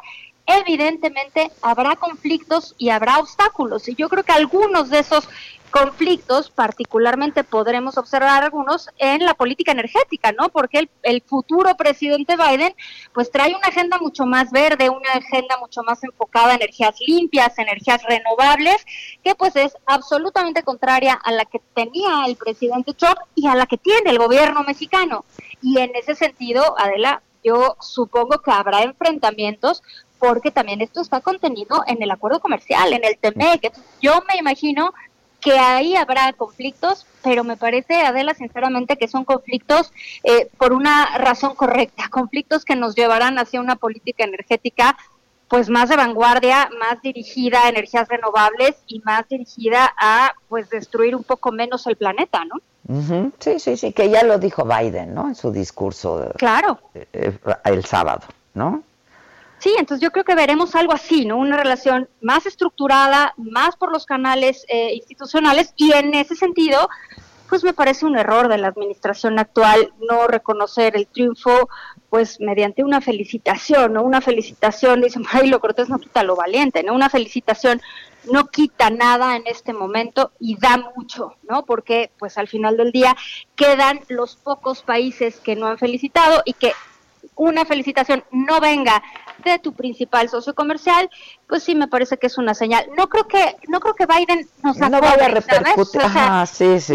evidentemente habrá conflictos y habrá obstáculos. Y yo creo que algunos de esos conflictos, particularmente podremos observar algunos en la política energética, ¿no? Porque el, futuro presidente Biden pues trae una agenda mucho más verde, una agenda mucho más enfocada a energías limpias, energías renovables, que pues es absolutamente contraria a la que tenía el presidente Trump y a la que tiene el gobierno mexicano. Y en ese sentido, Adela, yo supongo que habrá enfrentamientos porque también esto está contenido en el acuerdo comercial, en el TMEC. Yo me imagino que ahí habrá conflictos, pero me parece, Adela, sinceramente, que son conflictos eh, por una razón correcta, conflictos que nos llevarán hacia una política energética pues más de vanguardia, más dirigida a energías renovables y más dirigida a pues destruir un poco menos el planeta, ¿no? Sí, sí, sí, que ya lo dijo Biden, ¿no? En su discurso. Claro. Eh, el sábado, ¿no? Sí, entonces yo creo que veremos algo así, ¿no? Una relación más estructurada, más por los canales eh, institucionales y en ese sentido, pues me parece un error de la administración actual no reconocer el triunfo, pues mediante una felicitación, ¿no? Una felicitación, dice ay, cortés no quita lo valiente, ¿no? Una felicitación no quita nada en este momento y da mucho, ¿no? Porque pues al final del día quedan los pocos países que no han felicitado y que una felicitación no venga de tu principal socio comercial, pues sí me parece que es una señal. No creo que no creo que Biden nos no vaya a repercutir,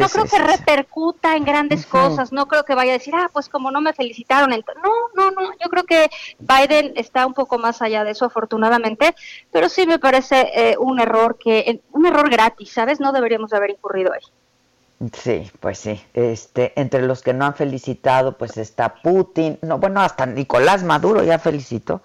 no creo que repercuta en grandes cosas, no creo que vaya a decir, ah, pues como no me felicitaron, no, no, no, yo creo que Biden está un poco más allá de eso afortunadamente, pero sí me parece eh, un error que un error gratis, ¿sabes? No deberíamos haber incurrido ahí. Sí, pues sí. Este, entre los que no han felicitado, pues está Putin. No, bueno, hasta Nicolás Maduro ya felicitó.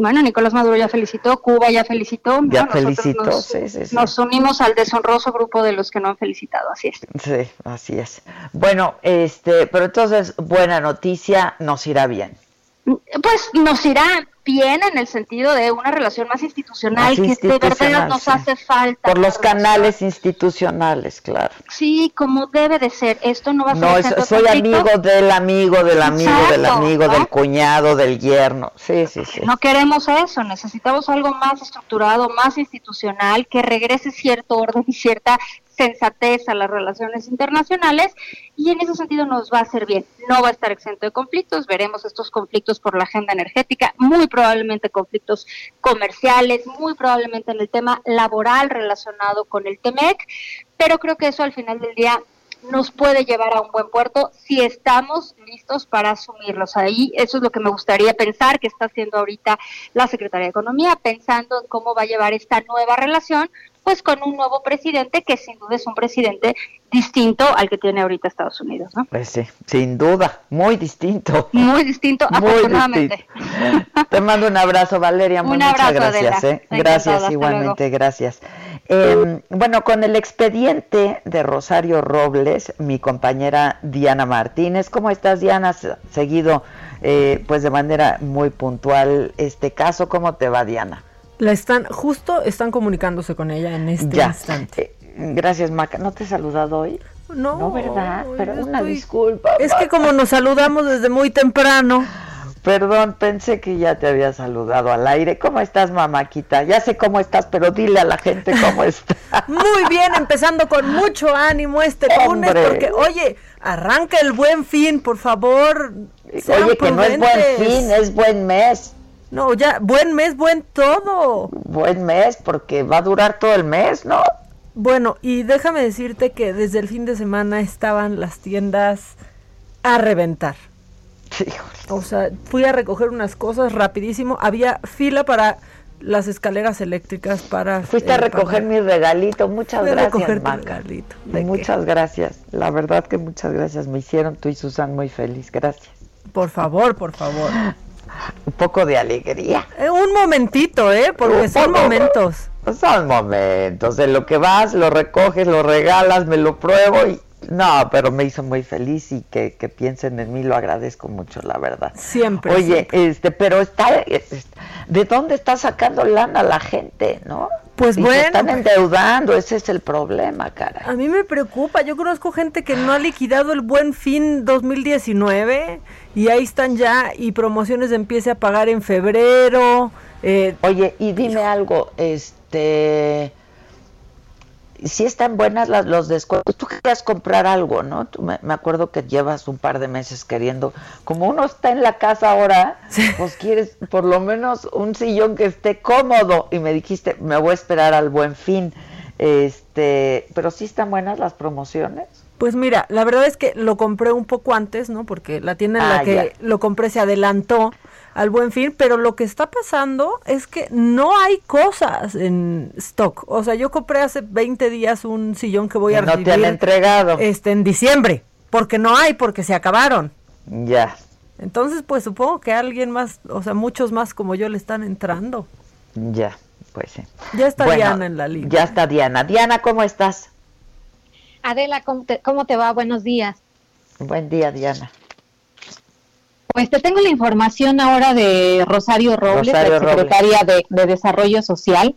Bueno, Nicolás Maduro ya felicitó, Cuba ya felicitó. Ya felicitó, nos, sí, sí, sí. Nos unimos al deshonroso grupo de los que no han felicitado, así es. Sí, así es. Bueno, este, pero entonces, buena noticia, nos irá bien. Pues nos irá bien en el sentido de una relación más institucional, que de verdad nos hace falta. Por los canales institucionales, claro. Sí, como debe de ser. Esto no va a ser. No, soy amigo del amigo, del amigo, del amigo, del cuñado, del yerno. Sí, sí, sí. No queremos eso. Necesitamos algo más estructurado, más institucional, que regrese cierto orden y cierta sensatez a las relaciones internacionales y en ese sentido nos va a hacer bien. No va a estar exento de conflictos, veremos estos conflictos por la agenda energética, muy probablemente conflictos comerciales, muy probablemente en el tema laboral relacionado con el TEMEC, pero creo que eso al final del día nos puede llevar a un buen puerto si estamos listos para asumirlos. Ahí eso es lo que me gustaría pensar que está haciendo ahorita la Secretaría de Economía, pensando en cómo va a llevar esta nueva relación pues con un nuevo presidente que sin duda es un presidente distinto al que tiene ahorita Estados Unidos, ¿no? Pues sí, sin duda, muy distinto. Muy distinto, afortunadamente. Te mando un abrazo, Valeria, un muchas gracias. ¿eh? Gracias, igualmente, gracias. Em, bueno, con el expediente de Rosario Robles, mi compañera Diana Martínez. ¿Cómo estás, Diana? Seguido, eh, pues de manera muy puntual este caso. ¿Cómo te va, Diana? La están, justo están comunicándose con ella en este instante. Eh, gracias, Maca. ¿No te he saludado hoy? No. No, ¿verdad? Pero una disculpa. Es que como nos saludamos desde muy temprano. Perdón, pensé que ya te había saludado al aire. ¿Cómo estás, mamáquita? Ya sé cómo estás, pero dile a la gente cómo está. Muy bien, empezando con mucho ánimo este lunes, porque, oye, arranca el buen fin, por favor. Oye, que no es buen fin, es buen mes. No, ya, buen mes, buen todo. Buen mes, porque va a durar todo el mes, ¿no? Bueno, y déjame decirte que desde el fin de semana estaban las tiendas a reventar. O sea, fui a recoger unas cosas rapidísimo. Había fila para las escaleras eléctricas para... Fuiste a recoger mi regalito. Muchas gracias, Regalito. Muchas gracias. La verdad que muchas gracias. Me hicieron tú y Susan muy feliz. Gracias. Por favor, por favor. un poco de alegría. Eh, un momentito, ¿eh? Porque son momentos. Son momentos. En lo que vas, lo recoges, lo regalas, me lo pruebo y. No, pero me hizo muy feliz y que, piensen en mí lo agradezco mucho, la verdad. Siempre. Oye, este, pero está, ¿de dónde está sacando lana la gente, no? Pues bueno. Se están endeudando, ese es el problema, cara. A mí me preocupa, yo conozco gente que no ha liquidado el buen fin 2019 y ahí están ya y promociones empiece a pagar en febrero. Eh, Oye, y dime algo, este, si están buenas las, los descuentos, tú querías comprar algo, ¿no? me, acuerdo que llevas un par de meses queriendo, como uno está en la casa ahora, pues quieres por lo menos un sillón que esté cómodo y me dijiste, me voy a esperar al buen fin. Este, pero sí están buenas las promociones. Pues mira, la verdad es que lo compré un poco antes, ¿no? Porque la tienda en la ah, que lo compré se adelantó al buen fin, pero lo que está pasando es que no hay cosas en stock. O sea, yo compré hace 20 días un sillón que voy a no te han entregado. Este, en diciembre, porque no hay, porque se acabaron. Ya. Entonces, pues supongo que alguien más, o sea, muchos más como yo le están entrando. Ya, pues sí. Ya está Diana en la línea. Ya está Diana. Diana, ¿cómo estás? Adela, ¿cómo te, va? Buenos días. Buen día, Diana. Pues te tengo la información ahora de Rosario Robles, la secretaria de, Desarrollo Social.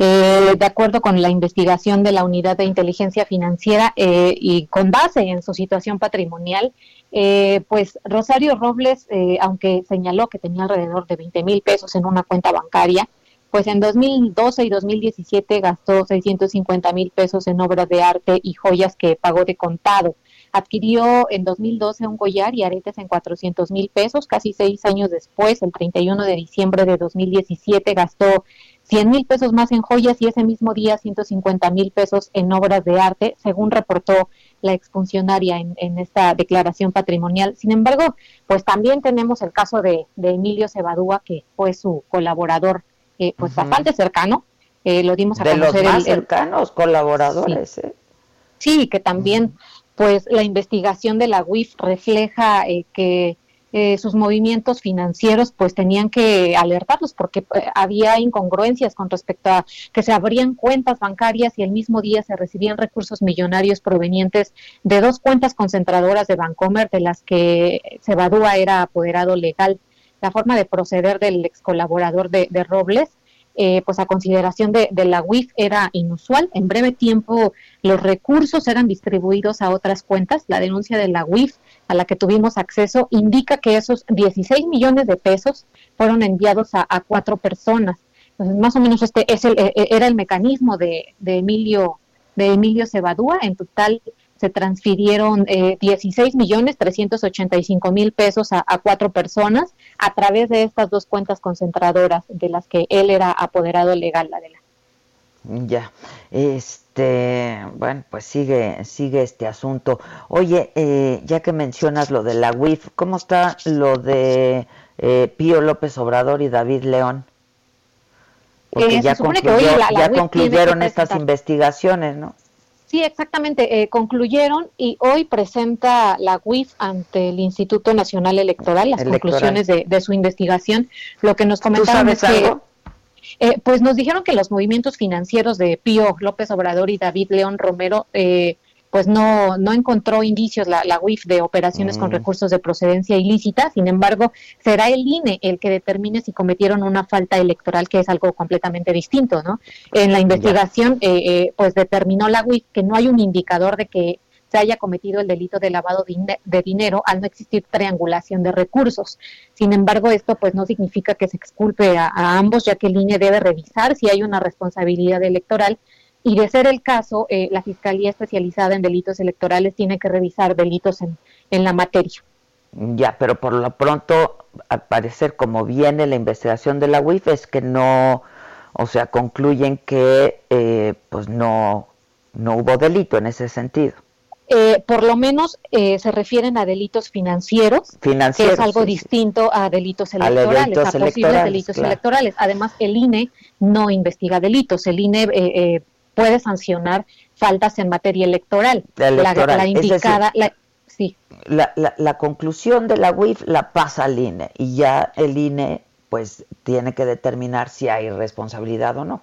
Eh, de acuerdo con la investigación de la Unidad de Inteligencia Financiera eh, y con base en su situación patrimonial, eh, pues Rosario Robles, aunque señaló que tenía alrededor de 20 mil pesos en una cuenta bancaria, pues en 2012 y 2017 gastó 650 mil pesos en obras de arte y joyas que pagó de contado. Adquirió en 2012 un collar y aretes en 400 mil pesos. Casi seis años después, el 31 de diciembre de 2017, gastó 100 mil pesos más en joyas y ese mismo día 150 mil pesos en obras de arte, según reportó la exfuncionaria en, en, esta declaración patrimonial. Sin embargo, pues también tenemos el caso de, de Emilio Cebadúa, que fue su colaborador eh, pues bastante cercano. Eh, lo dimos a de conocer los más cercanos colaboradores. Sí. ¿eh? sí, que también, pues la investigación de la UIF refleja que sus movimientos financieros pues tenían que alertarlos porque había incongruencias con respecto a que se abrían cuentas bancarias y el mismo día se recibían recursos millonarios provenientes de dos cuentas concentradoras de Bancomer de las que Cebadúa era apoderado legal la forma de proceder del ex colaborador de, Robles, eh, pues a consideración de, la UIF era inusual. En breve tiempo los recursos eran distribuidos a otras cuentas. La denuncia de la UIF a la que tuvimos acceso indica que esos 16 millones de pesos fueron enviados a, cuatro personas. Entonces, más o menos este es el, e, e, era el mecanismo de, de Emilio de Emilio Cebadúa. En total se transfirieron eh, 16 millones 385 mil pesos a, cuatro personas a través de estas dos cuentas concentradoras de las que él era apoderado legal, Adela. Ya, este, bueno, pues sigue, sigue este asunto. Oye, eh, ya que mencionas lo de la UIF, ¿cómo está lo de eh, Pío López Obrador y David León? Porque ya, ya concluyeron estas investigaciones, ¿no? Sí, exactamente. Eh, concluyeron y hoy presenta la UIF ante el Instituto Nacional Electoral las conclusiones de, su investigación. Lo que nos comentaron es que, eh, pues nos dijeron que los movimientos financieros de Pío López Obrador y David León Romero eh, pues no, no encontró indicios la, la UIF de operaciones con mm. recursos de procedencia ilícita, sin embargo, será el INE el que determine si cometieron una falta electoral, que es algo completamente distinto, ¿no? En la investigación, eh, eh, pues determinó la UIF que no hay un indicador de que se haya cometido el delito de lavado de dinero al no existir triangulación de recursos. Sin embargo, esto pues no significa que se exculpe a, a ambos, ya que el INE debe revisar si hay una responsabilidad electoral y de ser el caso, eh, la Fiscalía Especializada en Delitos Electorales tiene que revisar delitos en, en la materia. Ya, pero por lo pronto, al parecer, como viene la investigación de la UIF, es que no, o sea, concluyen que eh, pues no, no hubo delito en ese sentido. Eh, por lo menos se refieren a delitos financieros, que es algo distinto a delitos electorales, a, posibles delitos electorales. Además, el INE no investiga delitos, el INE puede sancionar faltas en materia electoral. La, la indicada, la, sí. La, la, conclusión de la UIF la pasa al INE y ya el INE pues tiene que determinar si hay responsabilidad o no.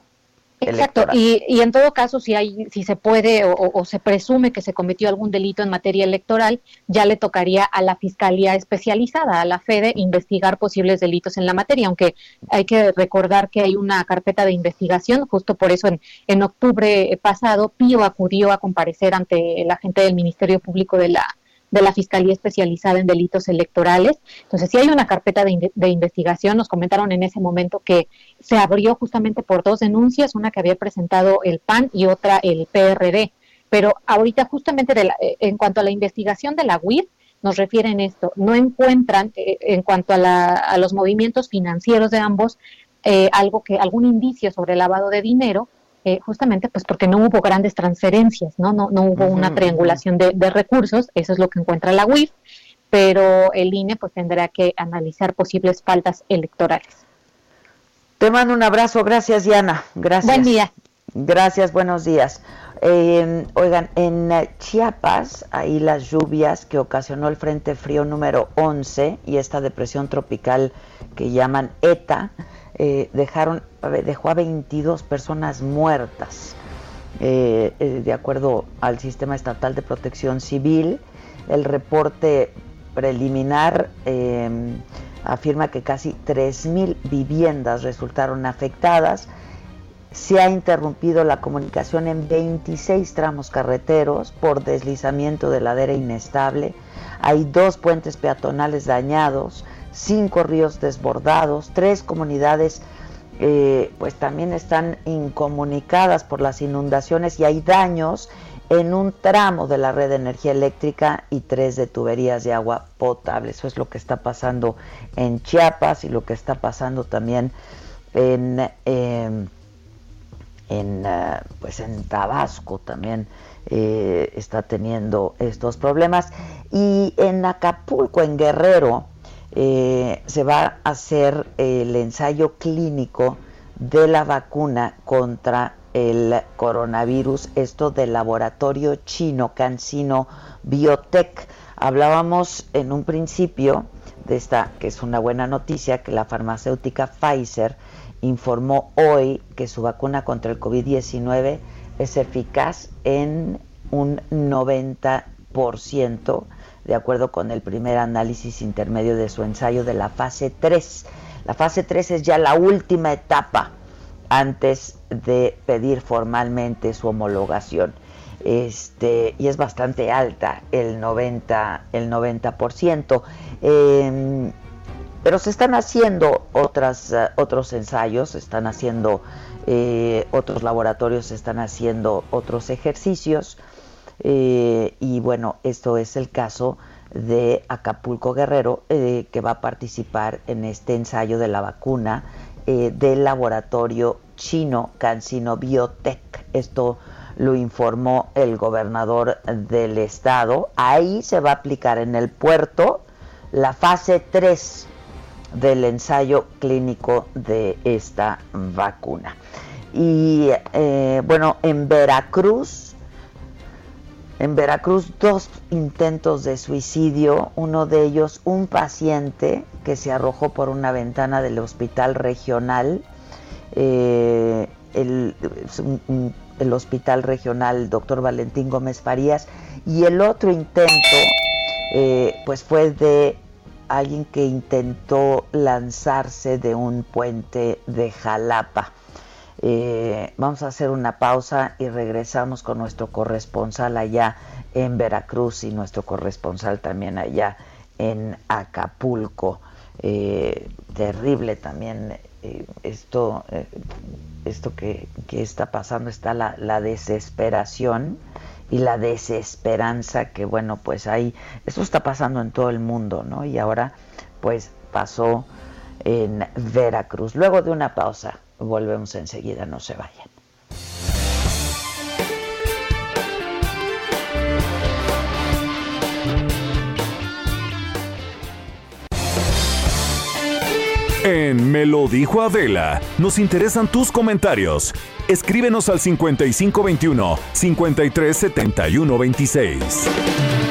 Exacto, y, y, en todo caso, si hay, si se puede o, se presume que se cometió algún delito en materia electoral, ya le tocaría a la fiscalía especializada, a la FEDE, investigar posibles delitos en la materia, aunque hay que recordar que hay una carpeta de investigación, justo por eso en, en octubre pasado, Pío acudió a comparecer ante la gente del Ministerio Público de la de la Fiscalía Especializada en Delitos Electorales. Entonces, si hay una carpeta de, investigación. Nos comentaron en ese momento que se abrió justamente por dos denuncias, una que había presentado el PAN y otra el PRD. Pero ahorita justamente eh, en cuanto a la investigación de la UIR, nos refieren esto, no encuentran eh, en cuanto a, los movimientos financieros de ambos eh, algo que algún indicio sobre lavado de dinero eh, justamente pues porque no hubo grandes transferencias, no, no, no hubo una triangulación de, recursos, eso es lo que encuentra la UIF, pero el INE pues tendrá que analizar posibles faltas electorales. Te mando un abrazo, gracias Diana, gracias. Buen día. Gracias, buenos días. Eh, oigan, en Chiapas, ahí las lluvias que ocasionó el Frente Frío número 11 y esta depresión tropical que llaman ETA, eh, dejaron, dejó a 22 personas muertas. Eh, eh, de acuerdo al Sistema Estatal de Protección Civil, el reporte preliminar em, afirma que casi 3.000 viviendas resultaron afectadas. Se ha interrumpido la comunicación en 26 tramos carreteros por deslizamiento de ladera inestable. Hay dos puentes peatonales dañados cinco ríos desbordados, tres comunidades eh, pues también están incomunicadas por las inundaciones y hay daños en un tramo de la red de energía eléctrica y tres de tuberías de agua potable. Eso es lo que está pasando en Chiapas y lo que está pasando también en, em, en, eh, pues en Tabasco también. Eh, está teniendo estos problemas y en Acapulco, en Guerrero, eh, se va a hacer el ensayo clínico de la vacuna contra el coronavirus, esto del laboratorio chino Cancino Biotech. Hablábamos en un principio de esta, que es una buena noticia, que la farmacéutica Pfizer informó hoy que su vacuna contra el COVID-19 es eficaz en un 90% de acuerdo con el primer análisis intermedio de su ensayo de la fase 3. La fase 3 es ya la última etapa antes de pedir formalmente su homologación. Este, y es bastante alta, el 90%. El 90%. Em, pero se están haciendo otras, eh, otros ensayos, se están haciendo eh, otros laboratorios, se están haciendo otros ejercicios eh, y bueno, esto es el caso de Acapulco Guerrero, eh, que va a participar en este ensayo de la vacuna eh, del laboratorio chino Cancino Biotech. Esto lo informó el gobernador del estado. Ahí se va a aplicar en el puerto la fase 3 del ensayo clínico de esta vacuna. Y bueno, en Veracruz, en Veracruz dos intentos de suicidio, uno de ellos un paciente que se arrojó por una ventana del hospital regional, eh, el, hospital regional doctor Valentín Gómez Farías, y el otro intento eh, pues fue de alguien que intentó lanzarse de un puente de Jalapa. Eh, vamos a hacer una pausa y regresamos con nuestro corresponsal allá en Veracruz y nuestro corresponsal también allá en Acapulco. Eh, terrible también eh, esto, esto que, está pasando, está la, la, desesperación y la desesperanza que bueno pues ahí, esto está pasando en todo el mundo, ¿no? Y ahora pues pasó en Veracruz. Luego de una pausa, Volvemos enseguida, no se vayan. En Me lo dijo Adela, nos interesan tus comentarios. Escríbenos al 5521 537126.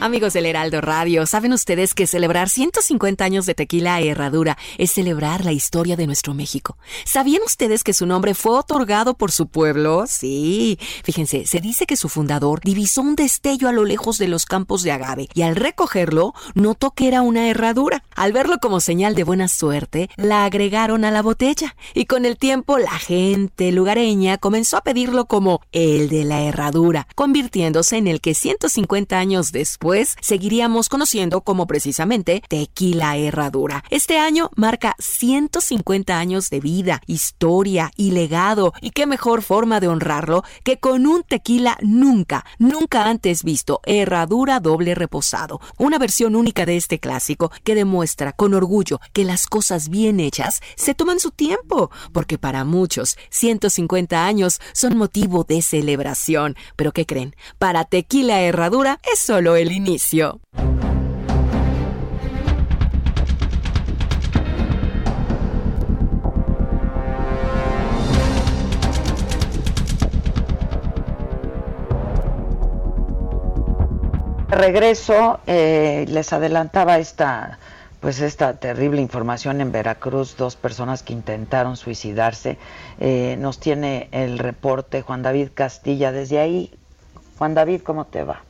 Amigos del Heraldo Radio, ¿saben ustedes que celebrar 150 años de tequila Herradura es celebrar la historia de nuestro México? ¿Sabían ustedes que su nombre fue otorgado por su pueblo? Sí. Fíjense, se dice que su fundador divisó un destello a lo lejos de los campos de agave y al recogerlo notó que era una herradura. Al verlo como señal de buena suerte, la agregaron a la botella y con el tiempo la gente lugareña comenzó a pedirlo como el de la herradura, convirtiéndose en el que 150 años después seguiríamos conociendo como precisamente Tequila Herradura. Este año marca 150 años de vida, historia y legado, y qué mejor forma de honrarlo que con un tequila nunca, nunca antes visto, Herradura doble reposado, una versión única de este clásico que demuestra con orgullo que las cosas bien hechas se toman su tiempo, porque para muchos 150 años son motivo de celebración. Pero ¿qué creen? Para Tequila Herradura es solo el inicio. Regreso, eh, les adelantaba esta, pues esta terrible información en Veracruz, dos personas que intentaron suicidarse. Eh, nos tiene el reporte Juan David Castilla desde ahí. Juan David, ¿cómo te va?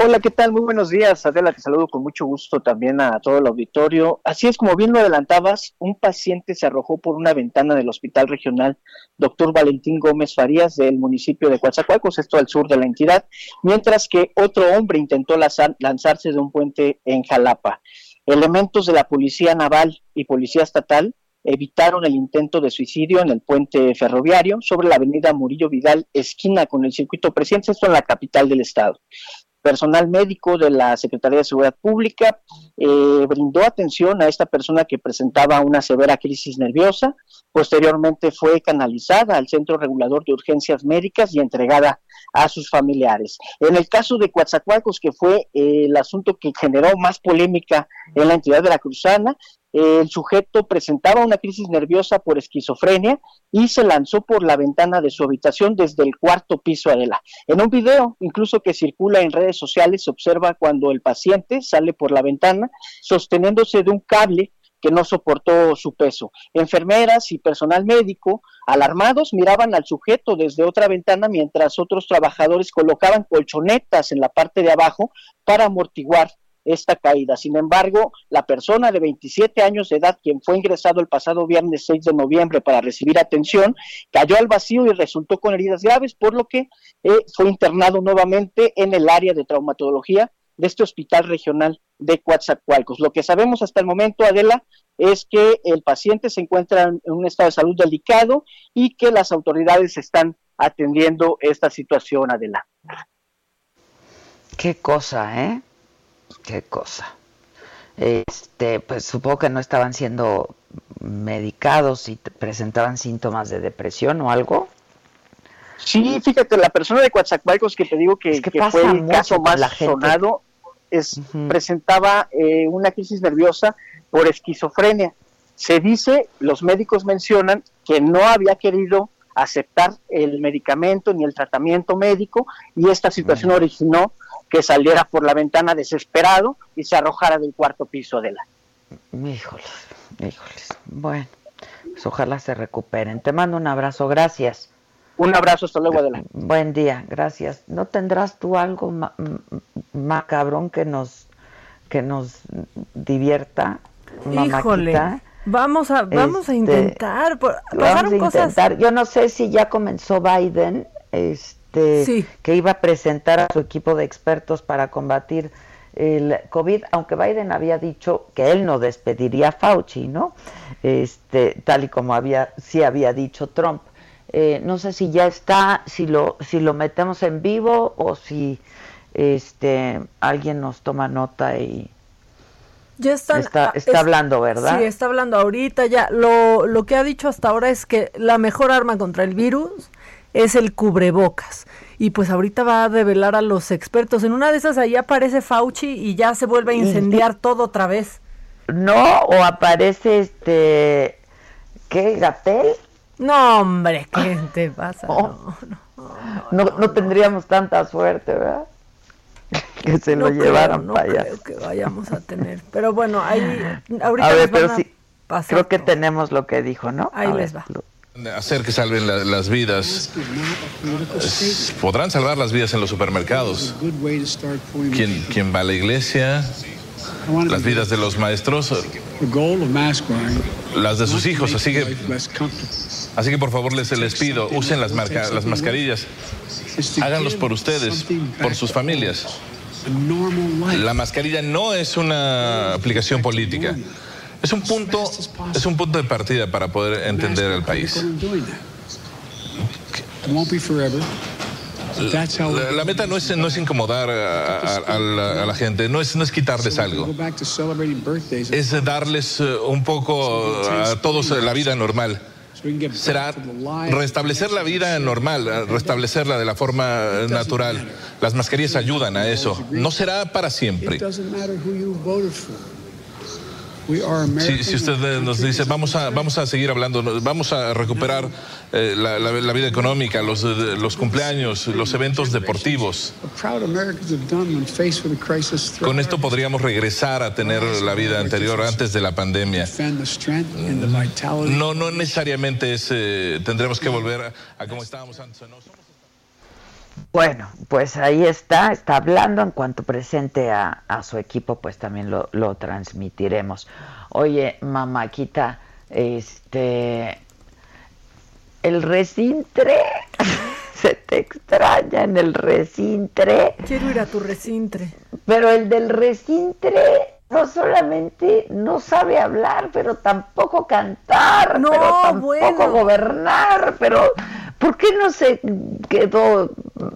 Hola, ¿qué tal? Muy buenos días, Adela, te saludo con mucho gusto también a todo el auditorio. Así es, como bien lo adelantabas, un paciente se arrojó por una ventana del Hospital Regional Doctor Valentín Gómez Farías del municipio de Coatzacoalcos, esto al sur de la entidad, mientras que otro hombre intentó lanzarse de un puente en Jalapa. Elementos de la Policía Naval y Policía Estatal evitaron el intento de suicidio en el puente ferroviario sobre la avenida Murillo Vidal, esquina con el circuito presidente, esto en la capital del estado personal médico de la Secretaría de Seguridad Pública eh, brindó atención a esta persona que presentaba una severa crisis nerviosa. Posteriormente fue canalizada al Centro Regulador de Urgencias Médicas y entregada a sus familiares. En el caso de Coatzacoalcos, que fue eh, el asunto que generó más polémica en la entidad de la Cruzana, el sujeto presentaba una crisis nerviosa por esquizofrenia y se lanzó por la ventana de su habitación desde el cuarto piso Adela. En un video, incluso que circula en redes sociales, se observa cuando el paciente sale por la ventana sosteniéndose de un cable que no soportó su peso. Enfermeras y personal médico, alarmados, miraban al sujeto desde otra ventana mientras otros trabajadores colocaban colchonetas en la parte de abajo para amortiguar esta caída. Sin embargo, la persona de 27 años de edad, quien fue ingresado el pasado viernes 6 de noviembre para recibir atención, cayó al vacío y resultó con heridas graves, por lo que eh, fue internado nuevamente en el área de traumatología de este hospital regional de Coatzacoalcos. Lo que sabemos hasta el momento, Adela, es que el paciente se encuentra en un estado de salud delicado y que las autoridades están atendiendo esta situación, Adela. Qué cosa, ¿eh? Qué cosa. Este, pues supongo que no estaban siendo medicados y presentaban síntomas de depresión o algo. Sí, fíjate, la persona de Coatzacoalcos que te digo que, fue el caso más sonado es, presentaba eh, una crisis nerviosa por esquizofrenia. Se dice, los médicos mencionan que no había querido aceptar el medicamento ni el tratamiento médico y esta situación originó que saliera por la ventana desesperado y se arrojara del cuarto piso de la. Híjoles, híjoles. Bueno, pues ojalá se recuperen. Te mando un abrazo, gracias. Un abrazo, hasta luego, adelante. Buen día, gracias. ¿No tendrás tú algo macabrón que nos que nos divierta, Híjole. Vamos a vamos a este, intentar. vamos a intentar. Yo no sé si ya comenzó Biden, este, que iba a presentar a su equipo de expertos para combatir el COVID, aunque Biden había dicho que él no despediría a Fauci, ¿no? Este, tal y como había sí había dicho Trump. Eh, no sé si ya está, si lo, si lo metemos en vivo o si este, alguien nos toma nota y ya está, está hablando, ¿verdad? Sí, está hablando ahorita ya. Lo, lo que ha dicho hasta ahora es que la mejor arma contra el virus es el cubrebocas. Y pues ahorita va a develar a los expertos. En una de esas ahí aparece Fauci y ya se vuelve a incendiar todo otra vez. No, o aparece este... ¿Qué? ¿Gatel? No, hombre, ¿qué te pasa? No, no, no, tendríamos tanta suerte, ¿verdad? Que se lo llevaran no para allá. creo que vayamos a tener. Pero bueno, ahí ahorita a ver, pero sí, creo que tenemos lo que dijo, ¿no? Ahí les va. Hacer que salven las vidas. podrán salvar las vidas en los supermercados. ¿Quién, quién va a la iglesia? Las vidas de los maestros. Las de sus hijos. Así que Así que por favor les, les pido, usen las, las mascarillas. Háganlos por ustedes, por sus familias. La mascarilla no es una aplicación política. Es un punto, es un punto de partida para poder entender al país. La, meta no es, no es incomodar a, la, gente, no es, no es quitarles algo. Es darles eh, un poco a todos la vida normal será restablecer la vida normal, restablecerla de la forma natural. Las mascarillas ayudan a eso. No será para siempre. Si, usted nos dice, vamos a, vamos a seguir hablando, vamos a recuperar eh, la, vida económica, los, los cumpleaños, los eventos deportivos. Con esto podríamos regresar a tener la vida anterior antes de la pandemia. No, no necesariamente es, eh, tendremos que volver a, como estábamos antes. Bueno, pues ahí está, está hablando. En cuanto presente a, su equipo, pues también lo, lo, transmitiremos. Oye, mamáquita, este. El recintre. Se te extraña en el recintre. Quiero ir a tu recintre. Pero el del recintre no solamente no sabe hablar, pero tampoco cantar, no, pero tampoco gobernar, pero ¿por qué no se quedó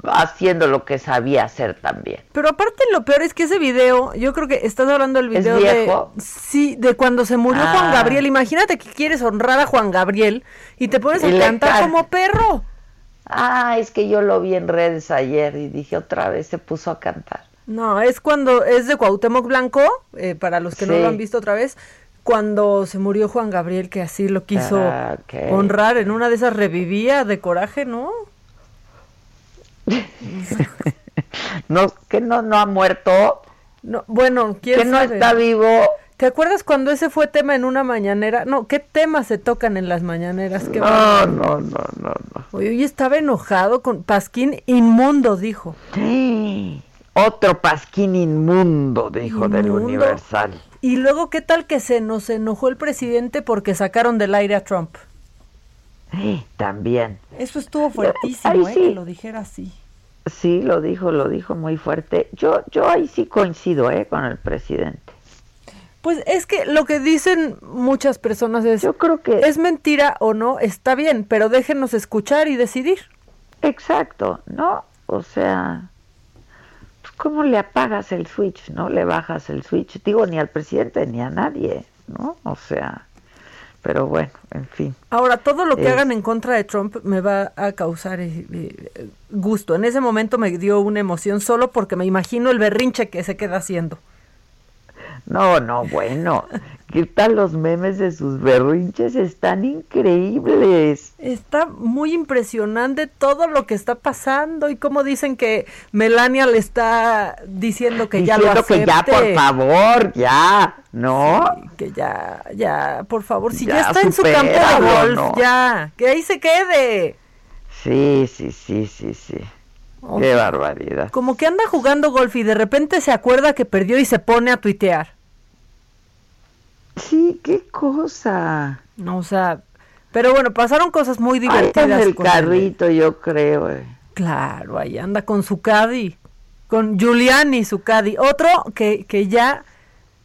haciendo lo que sabía hacer también? Pero aparte lo peor es que ese video, yo creo que estás hablando del video de sí, de cuando se murió Juan ah. Gabriel. Imagínate que quieres honrar a Juan Gabriel y te pones a cantar como perro. Ah, es que yo lo vi en redes ayer y dije otra vez se puso a cantar. No, es cuando es de Cuauhtémoc Blanco, eh, para los que no lo han visto otra vez, cuando se murió Juan Gabriel, que así lo quiso ah, honrar, en una de esas revivía de coraje, ¿no? no, que no, no ha muerto. No, bueno, ¿quién que no está vivo. ¿Te acuerdas cuando ese fue tema en una mañanera? No, ¿qué temas se tocan en las mañaneras? no, no, no, no, no. Oye, estaba enojado con Pasquín inmundo, dijo. Sí. Otro pasquín inmundo, dijo del Universal. Y luego, ¿qué tal que se nos enojó el presidente porque sacaron del aire a Trump? también. Eso estuvo fuertísimo, ¿eh? Que lo dijera así. Sí, lo dijo, lo dijo muy fuerte. Yo, yo ahí sí coincido, ¿eh? Con el presidente. Pues es que lo que dicen muchas personas es, yo creo que es mentira o no, está bien, pero déjenos escuchar y decidir. Exacto, ¿no? O sea, ¿cómo le apagas el switch, no? Le bajas el switch, digo, ni al presidente ni a nadie, ¿no? O sea, pero bueno, en fin. Ahora, todo lo que hagan en contra de Trump me va a causar eh, eh, gusto. En ese momento me dio una emoción solo porque me imagino el berrinche que se queda haciendo. No, no, bueno. ¿Qué tal los memes de sus berrinches? Están increíbles. Está muy impresionante todo lo que está pasando y cómo dicen que Melania le está diciendo que ya lo acepte. que ya, por favor, ya, ¿no? que ya, ya, por favor, si ya, está en su campo de golf, ya, que ahí se quede. Sí, sí, sí, sí, sí. Qué barbaridad. Como que anda jugando golf y de repente se acuerda que perdió y se pone a tuitear. Sí, qué cosa. No, o sea, pero bueno, pasaron cosas muy divertidas. Ahí el carrito, yo creo. Eh. Claro, ahí anda con su caddy, con Giuliani, su caddy. Otro que, que ya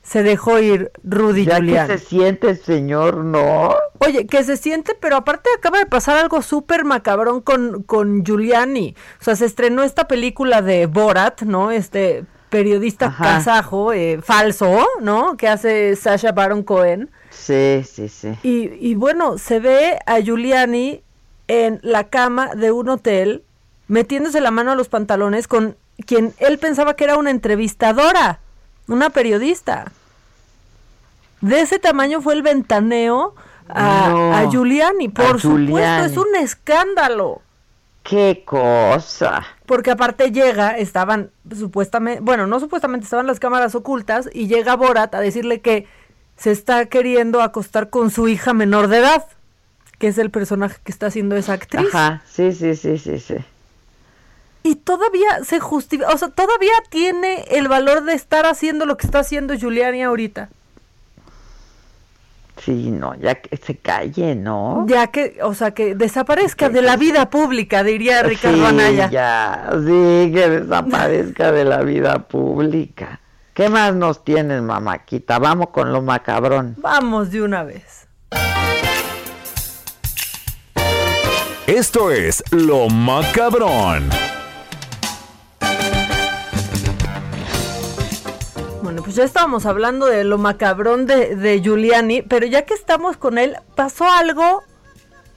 se dejó ir Rudy ya Giuliani. que se siente señor, ¿no? Oye, que se siente, pero aparte acaba de pasar algo súper macabrón con, con Giuliani. O sea, se estrenó esta película de Borat, ¿no? Este periodista kazajo, eh, falso, ¿no? Que hace Sasha Baron Cohen. Sí, sí, sí. Y, y bueno, se ve a Giuliani en la cama de un hotel metiéndose la mano a los pantalones con quien él pensaba que era una entrevistadora, una periodista. De ese tamaño fue el ventaneo a, a Giuliani. Por supuesto, es un escándalo. ¡Qué cosa! Porque aparte llega, estaban supuestamente, bueno, no supuestamente, estaban las cámaras ocultas y llega Borat a decirle que se está queriendo acostar con su hija menor de edad, que es el personaje que está haciendo esa actriz. Ajá, sí, sí, sí, sí, sí. Y todavía se justifica, o sea, todavía tiene el valor de estar haciendo lo que está haciendo Giuliani ahorita. Sí, no, ya que se calle, ¿no? Ya que, o sea, que desaparezca de la vida pública, diría Ricardo sí, Anaya. Ya, sí, que desaparezca de la vida pública. ¿Qué más nos tienes, mamáquita? Vamos con lo macabrón. Vamos de una vez. Esto es lo macabrón. Bueno, pues ya estábamos hablando de lo macabrón de, de Giuliani, pero ya que estamos con él, pasó algo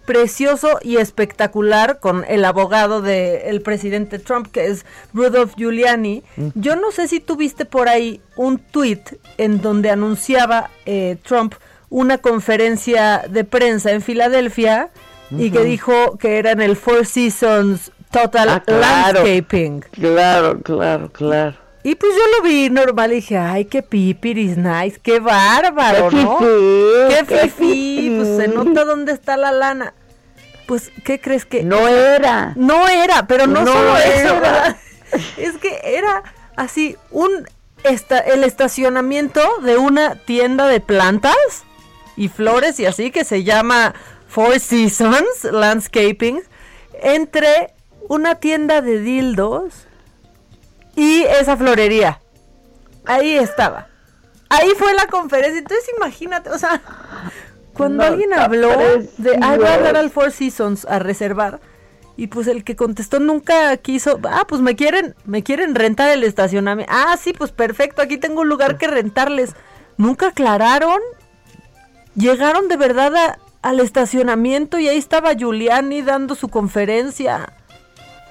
precioso y espectacular con el abogado del presidente Trump, que es Rudolph Giuliani. Yo no sé si tuviste por ahí un tweet en donde anunciaba eh, Trump una conferencia de prensa en Filadelfia y que dijo que era en el Four Seasons Total Ah, claro. Landscaping. Claro, claro, claro. Y pues yo lo vi normal y dije, ay, qué pipiris nice, qué bárbaro, Qué ¿no? Qué qué fifí, pues se nota dónde está la lana. Pues, ¿qué crees que? No era. No era, pero no, No solo eso, era. ¿verdad? Es que era así, un esta, el estacionamiento de una tienda de plantas y flores y así que se llama Four Seasons Landscaping entre una tienda de dildos y esa florería. Ahí estaba. Ahí fue la conferencia. Entonces imagínate, o sea, cuando No, alguien habló de, ah, voy a hablar al Four Seasons a reservar. Y pues el que contestó nunca quiso, ah, pues me quieren, me quieren rentar el estacionamiento. Ah, sí, pues perfecto, aquí tengo un lugar que rentarles. Nunca aclararon. Llegaron de verdad a- al estacionamiento y ahí estaba Giuliani dando su conferencia.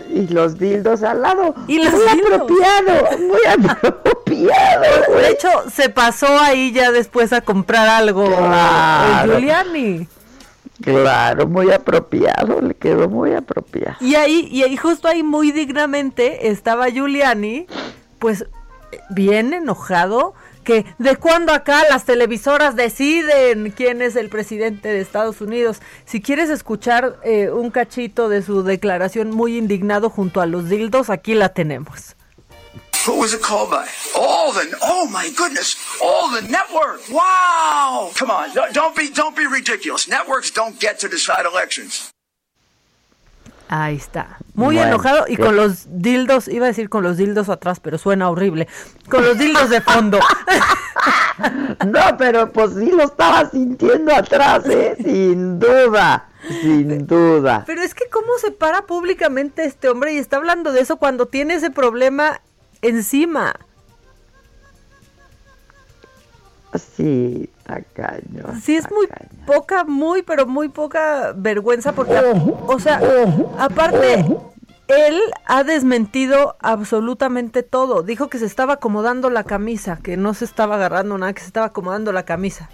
Y los dildos al lado. Y los muy dildos. apropiado, muy apropiado. De hecho, se pasó ahí ya después a comprar algo Claro. Giuliani. Claro, muy apropiado, le quedó muy apropiado. Y ahí, y ahí justo ahí muy dignamente estaba Giuliani, pues bien enojado, de cuándo acá las televisoras deciden quién es el presidente de Estados Unidos. Si quieres escuchar eh, un cachito de su declaración muy indignado junto a los dildos, aquí la tenemos. Who was it called by? Oh, the oh my goodness! Oh, the network! Wow! Come on, don't be don't be ridiculous. Networks don't get to decide elections. Ahí está. Muy enojado y con los dildos, iba a decir con los dildos atrás, pero suena horrible. Con los dildos de fondo. no, pero pues sí lo estaba sintiendo atrás, ¿eh? Sin duda. Sin duda. Pero es que cómo se para públicamente este hombre y está hablando de eso cuando tiene ese problema encima. Sí, tacaño. Sí, es muy poca, muy, pero muy poca vergüenza porque, o sea, aparte, él ha desmentido absolutamente todo. Dijo que se estaba acomodando la camisa, que no se estaba agarrando nada, que se estaba acomodando la camisa.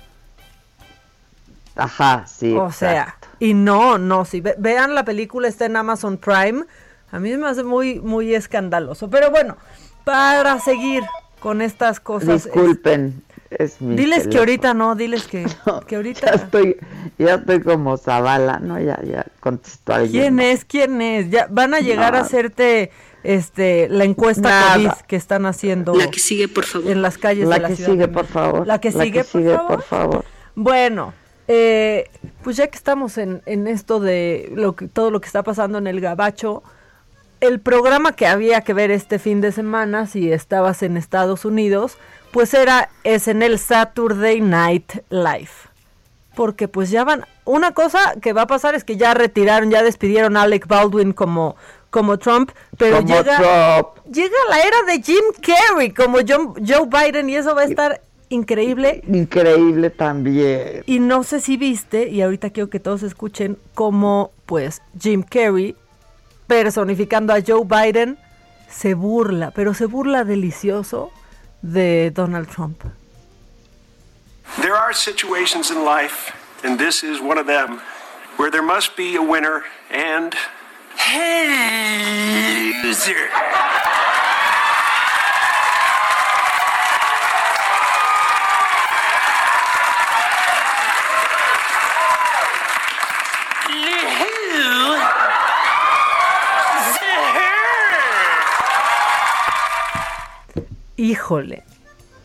Ajá, sí. O sea, y no, no, si vean la película, está en Amazon Prime. A mí me hace muy, muy escandaloso. Pero bueno, para seguir con estas cosas. Disculpen, diles que ahorita no, diles que, que ahorita. Ya estoy, ya estoy como Zavala, no, ya, ya contestó alguien. ¿Quién es? ¿Quién es? Ya van a llegar a hacerte este la encuesta COVID que están haciendo. La que sigue, por favor. En las calles la de la que ciudad. sigue, por favor. La que sigue, por, favor? Bueno, eh, pues ya que estamos en, en esto de lo que, todo lo que está pasando en el Gabacho, el programa que había que ver este fin de semana, si estabas en Estados Unidos, pues era, es en el Saturday Night Live. Porque pues ya van, una cosa que va a pasar es que ya retiraron, ya despidieron a Alec Baldwin como, como Trump, pero llega, llega la era de Jim Carrey como Joe Biden y eso va a estar increíble. Increíble también. Y no sé si viste, y ahorita quiero que todos escuchen, como pues Jim Carrey, personificando a Joe Biden, se burla, pero se burla delicioso de Donald Trump. There are situations in life, and this is one of them, where there must be a winner and loser. Híjole,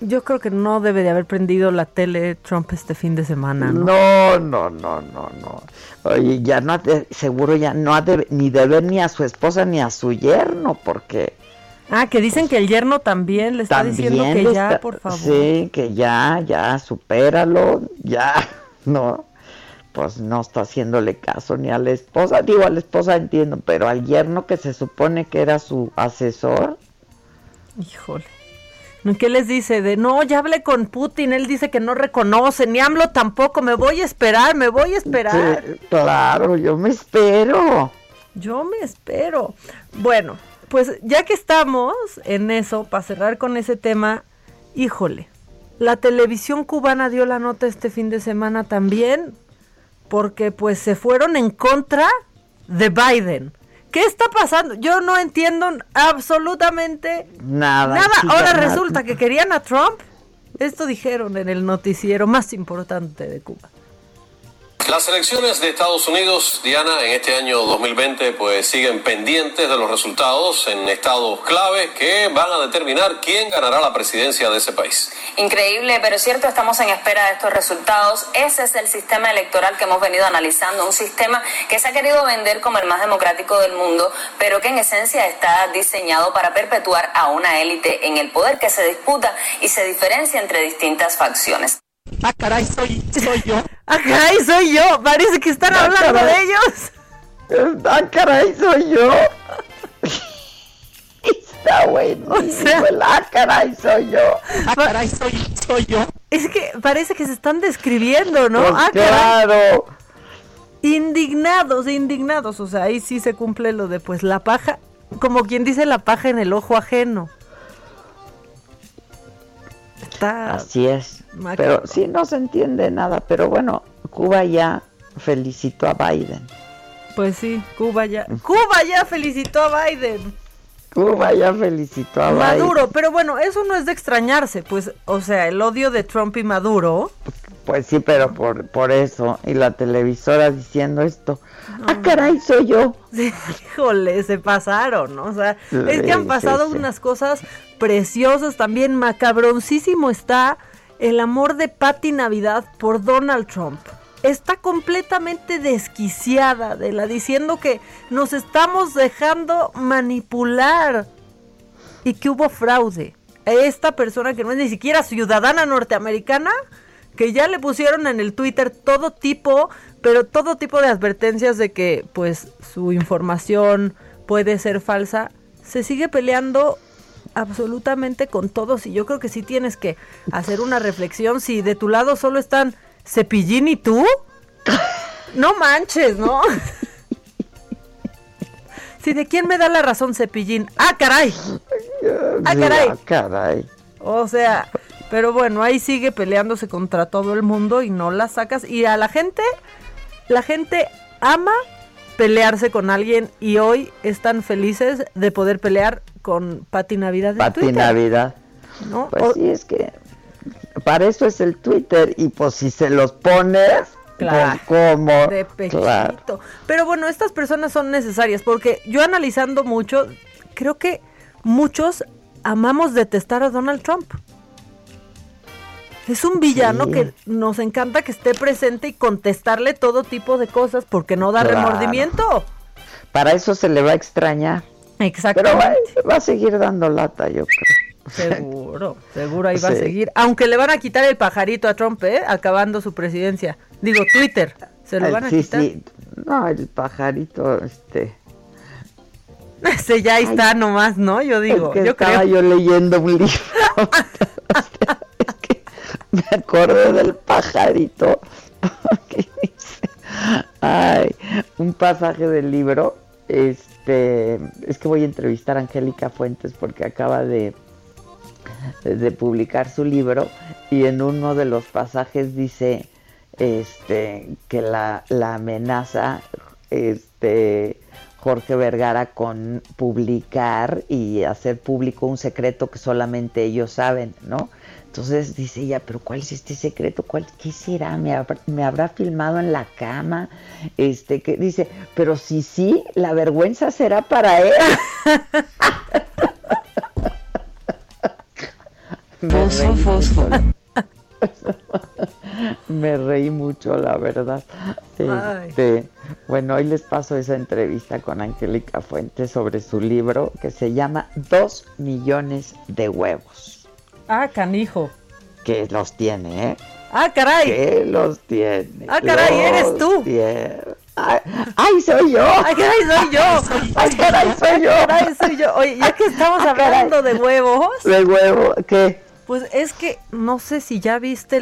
yo creo que no debe de haber prendido la tele Trump este fin de semana, ¿no? No, no, no, no, no. Oye, ya no seguro ya no ha de, ni de ver ni a su esposa ni a su yerno, porque... Ah, que dicen que el yerno también le está diciendo que ya, por favor. Sí, que ya, ya, supéralo, ya, ¿no? Pues no está haciéndole caso ni a la esposa. Digo, a la esposa entiendo, pero al yerno que se supone que era su asesor. Híjole. ¿Qué les dice? De no, ya hablé con Putin, él dice que no reconoce, ni AMLO tampoco, me voy a esperar, me voy a esperar. claro, yo me espero. Yo me espero. Bueno, pues ya que estamos en eso, para cerrar con ese tema, híjole, la televisión cubana dio la nota este fin de semana también, porque pues se fueron en contra de Biden. ¿Qué está pasando? Yo no entiendo absolutamente nada. Nada. Ahora resulta que querían a Trump. Esto dijeron en el noticiero más importante de Cuba. Las elecciones de Estados Unidos, Diana, en este año 2020, pues siguen pendientes de los resultados en estados clave que van a determinar quién ganará la presidencia de ese país. Increíble, pero es cierto, estamos en espera de estos resultados. Ese es el sistema electoral que hemos venido analizando, un sistema que se ha querido vender como el más democrático del mundo, pero que en esencia está diseñado para perpetuar a una élite en el poder que se disputa y se diferencia entre distintas facciones. Ah, caray, soy, soy yo. Ah, caray, soy yo. Parece que están hablando de ellos. Ah, caray, soy yo. Está bueno. O sea, ah, caray, soy yo. Ah, caray, soy, soy yo. Es que parece que se están describiendo, ¿no? Pues ah, claro. Indignados, indignados. O sea, ahí sí se cumple lo de pues la paja, como quien dice la paja en el ojo ajeno. Está Así es. Pero sí no se entiende nada, pero bueno, Cuba ya felicitó a Biden. Pues sí, Cuba ya. Cuba ya felicitó a Biden. Cuba ya felicitó a Maduro, Biden. Maduro, pero bueno, eso no es de extrañarse, pues, o sea, el odio de Trump y Maduro. Pues sí, pero por, por eso, y la televisora diciendo esto. Ah, caray, soy yo. Sí, híjole, se pasaron, ¿no? O sea, es que han pasado sí. unas cosas preciosas, también macabroncísimo está el amor de Patty Navidad por Donald Trump. está completamente desquiciada de la diciendo que nos estamos dejando manipular y que hubo fraude. Esta persona que no es ni siquiera ciudadana norteamericana, que ya le pusieron en el Twitter todo tipo, pero todo tipo de advertencias de que pues su información puede ser falsa, se sigue peleando absolutamente con todos y yo creo que sí tienes que hacer una reflexión si de tu lado solo están Cepillín y tú. No manches, ¿no? Si de quién me da la razón Cepillín. Ah, caray. Ah, caray. Ah, caray. O sea, pero bueno, ahí sigue peleándose contra todo el mundo y no la sacas. Y a la gente, la gente ama pelearse con alguien y hoy están felices de poder pelear con Pati Navidad. Pati Navidad. ¿No? Pues sí, es que para eso es el Twitter y pues si se los pones, claro, como de pechito. Pero bueno, estas personas son necesarias porque yo analizando mucho, creo que muchos amamos detestar a Donald Trump. Es un villano que nos encanta que esté presente y contestarle todo tipo de cosas porque no da remordimiento. Para eso se le va a extrañar. Exactamente. Pero va, a seguir dando lata, yo creo. Seguro, seguro ahí va a seguir. Aunque le van a quitar el pajarito a Trump, ¿eh? Acabando su presidencia. Digo, Twitter. Se lo van a quitar. Sí. No, el pajarito, este. Ese ya está nomás, ¿no? Yo digo, yo estaba yo leyendo un libro. que me acordé del pajarito. Ay, un pasaje del libro. Este, es que voy a entrevistar a Angélica Fuentes porque acaba de, de publicar su libro y en uno de los pasajes dice este que la, la amenaza este Jorge Vergara con publicar y hacer público un secreto que solamente ellos saben, ¿no? Entonces dice ella, pero ¿cuál es este secreto? ¿Cuál, ¿Qué será? ¿Me habrá, filmado en la cama? Este, que dice, pero si sí, la vergüenza será para él. Fosfo, fosfo. Me reí mucho, la verdad. Este, bueno, hoy les paso esa entrevista con Angélica Fuentes sobre su libro que se llama Dos millones de huevos. Ah, canijo. Que los tiene, ¿eh? Ah, caray. Que los tiene. Ah, caray, eres tú. Ay, soy yo. Ay, caray, soy yo. Ay, caray, soy yo. Ay, soy yo. Oye, ya que estamos hablando de huevos. De huevo, ¿qué? Pues es que no sé si ya viste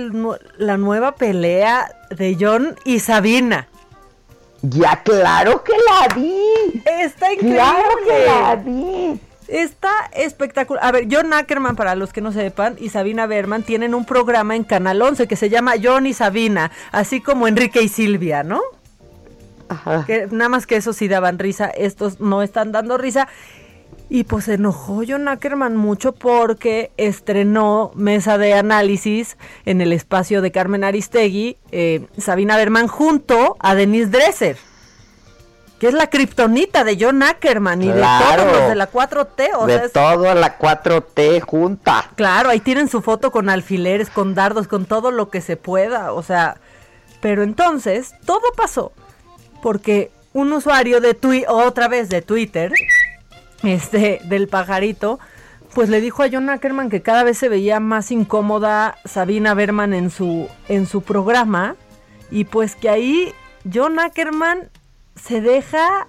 la nueva pelea de John y Sabina. Ya, claro que la vi. Está increíble. Claro que la vi. Está espectacular. A ver, John Ackerman, para los que no sepan, y Sabina Berman tienen un programa en Canal 11 que se llama John y Sabina, así como Enrique y Silvia, ¿no? Ajá. Que nada más que eso sí daban risa, estos no están dando risa. Y pues se enojó John Ackerman mucho porque estrenó mesa de análisis en el espacio de Carmen Aristegui, eh, Sabina Berman junto a Denise Dresser, que es la kriptonita de John Ackerman y de todos los de la 4T. O de todo la 4T junta. Claro, ahí tienen su foto con alfileres, con dardos, con todo lo que se pueda. O sea, pero entonces todo pasó porque un usuario de Twitter, otra vez de Twitter, este, del pajarito, pues le dijo a John Ackerman que cada vez se veía más incómoda Sabina Berman en su, en su programa y pues que ahí John Ackerman se deja,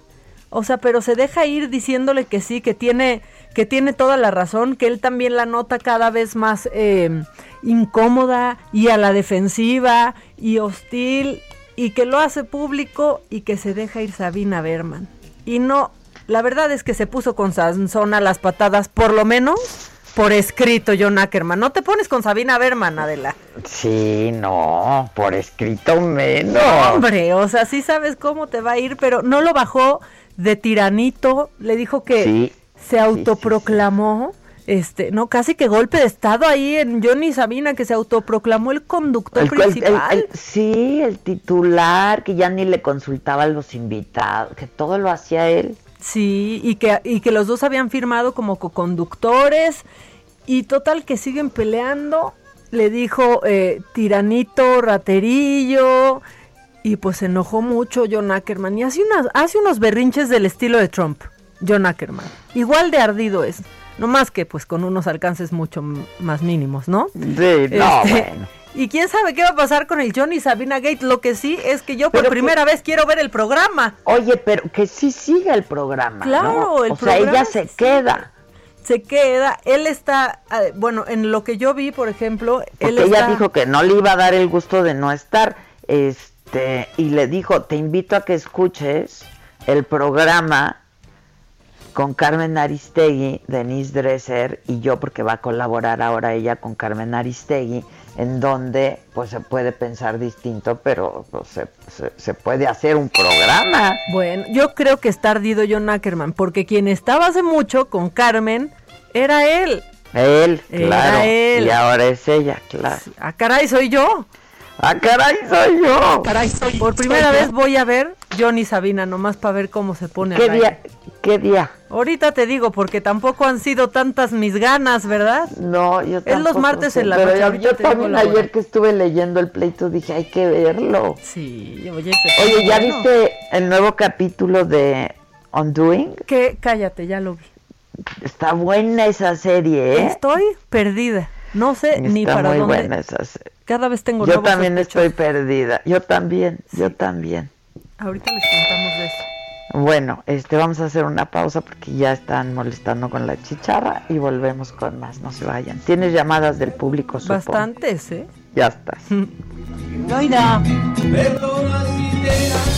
o sea, pero se deja ir diciéndole que sí, que tiene, que tiene toda la razón, que él también la nota cada vez más eh, incómoda y a la defensiva y hostil y que lo hace público y que se deja ir Sabina Berman. Y no, la verdad es que se puso con Sansón a las patadas, por lo menos por escrito, John Ackerman. No te pones con Sabina Berman, Adela. Sí, no, por escrito menos. hombre, o sea, sí sabes cómo te va a ir, pero no lo bajó de tiranito. Le dijo que se autoproclamó. este, no, casi que golpe de estado ahí en Johnny Sabina, que se autoproclamó el conductor principal. sí, el titular, que ya ni le consultaba a los invitados, que todo lo hacía él. Sí, y que, y que los dos habían firmado como co-conductores y total que siguen peleando. Le dijo eh, tiranito, raterillo Y pues se enojó mucho John Ackerman y hace, unas, hace unos berrinches del estilo de Trump, John Ackerman. Igual de ardido es. No más que pues con unos alcances mucho más mínimos, ¿no? Sí, no, este, bueno. Y quién sabe qué va a pasar con el Johnny Sabina Gate. Lo que sí es que yo por primera vez quiero ver el programa. Oye, pero que sí siga el programa. Claro, el o sea, ella se queda. Se queda. Él está, eh, bueno, en lo que yo vi, por ejemplo, él ella dijo que no le iba a dar el gusto de no estar. Este, y le dijo, te invito a que escuches el programa con Carmen Aristegui, Denise Dresser y yo, porque va a colaborar ahora ella con Carmen Aristegui, en donde pues se puede pensar distinto, pero pues, se, puede hacer un programa. Bueno, yo creo que está ardido John Ackerman, porque quien estaba hace mucho con Carmen era él. Él, claro. Él. Y ahora es ella, claro. Ah, caray, soy yo. ¡Ah, caray, soy yo! Caray, soy Por primera vez voy a ver Johnny Sabina, nomás para ver cómo se pone. ¿Qué día? ¿Qué día? Ahorita te digo, porque tampoco han sido tantas mis ganas, ¿verdad? No, yo tampoco. Es los martes en la noche. Yo, también ayer que estuve leyendo el pleito dije, hay que verlo. Sí, oye, oye ¿ya viste el nuevo capítulo de Undoing? Que cállate, ya lo vi. Está buena esa serie, ¿eh? Estoy perdida. No sé ni para muy dónde. buena esa serie. Cada vez tengo Yo también estoy perdida. Yo también, yo también. Ahorita les contamos de eso. Bueno, este vamos a hacer una pausa porque ya están molestando con la chicharra y volvemos con más. No se vayan. Tienes llamadas del público, supongo. Bastantes, ¿eh? Ya estás.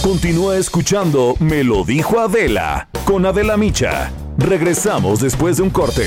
Continúa escuchando Me lo dijo Adela con Adela Micha. Regresamos después de un corte.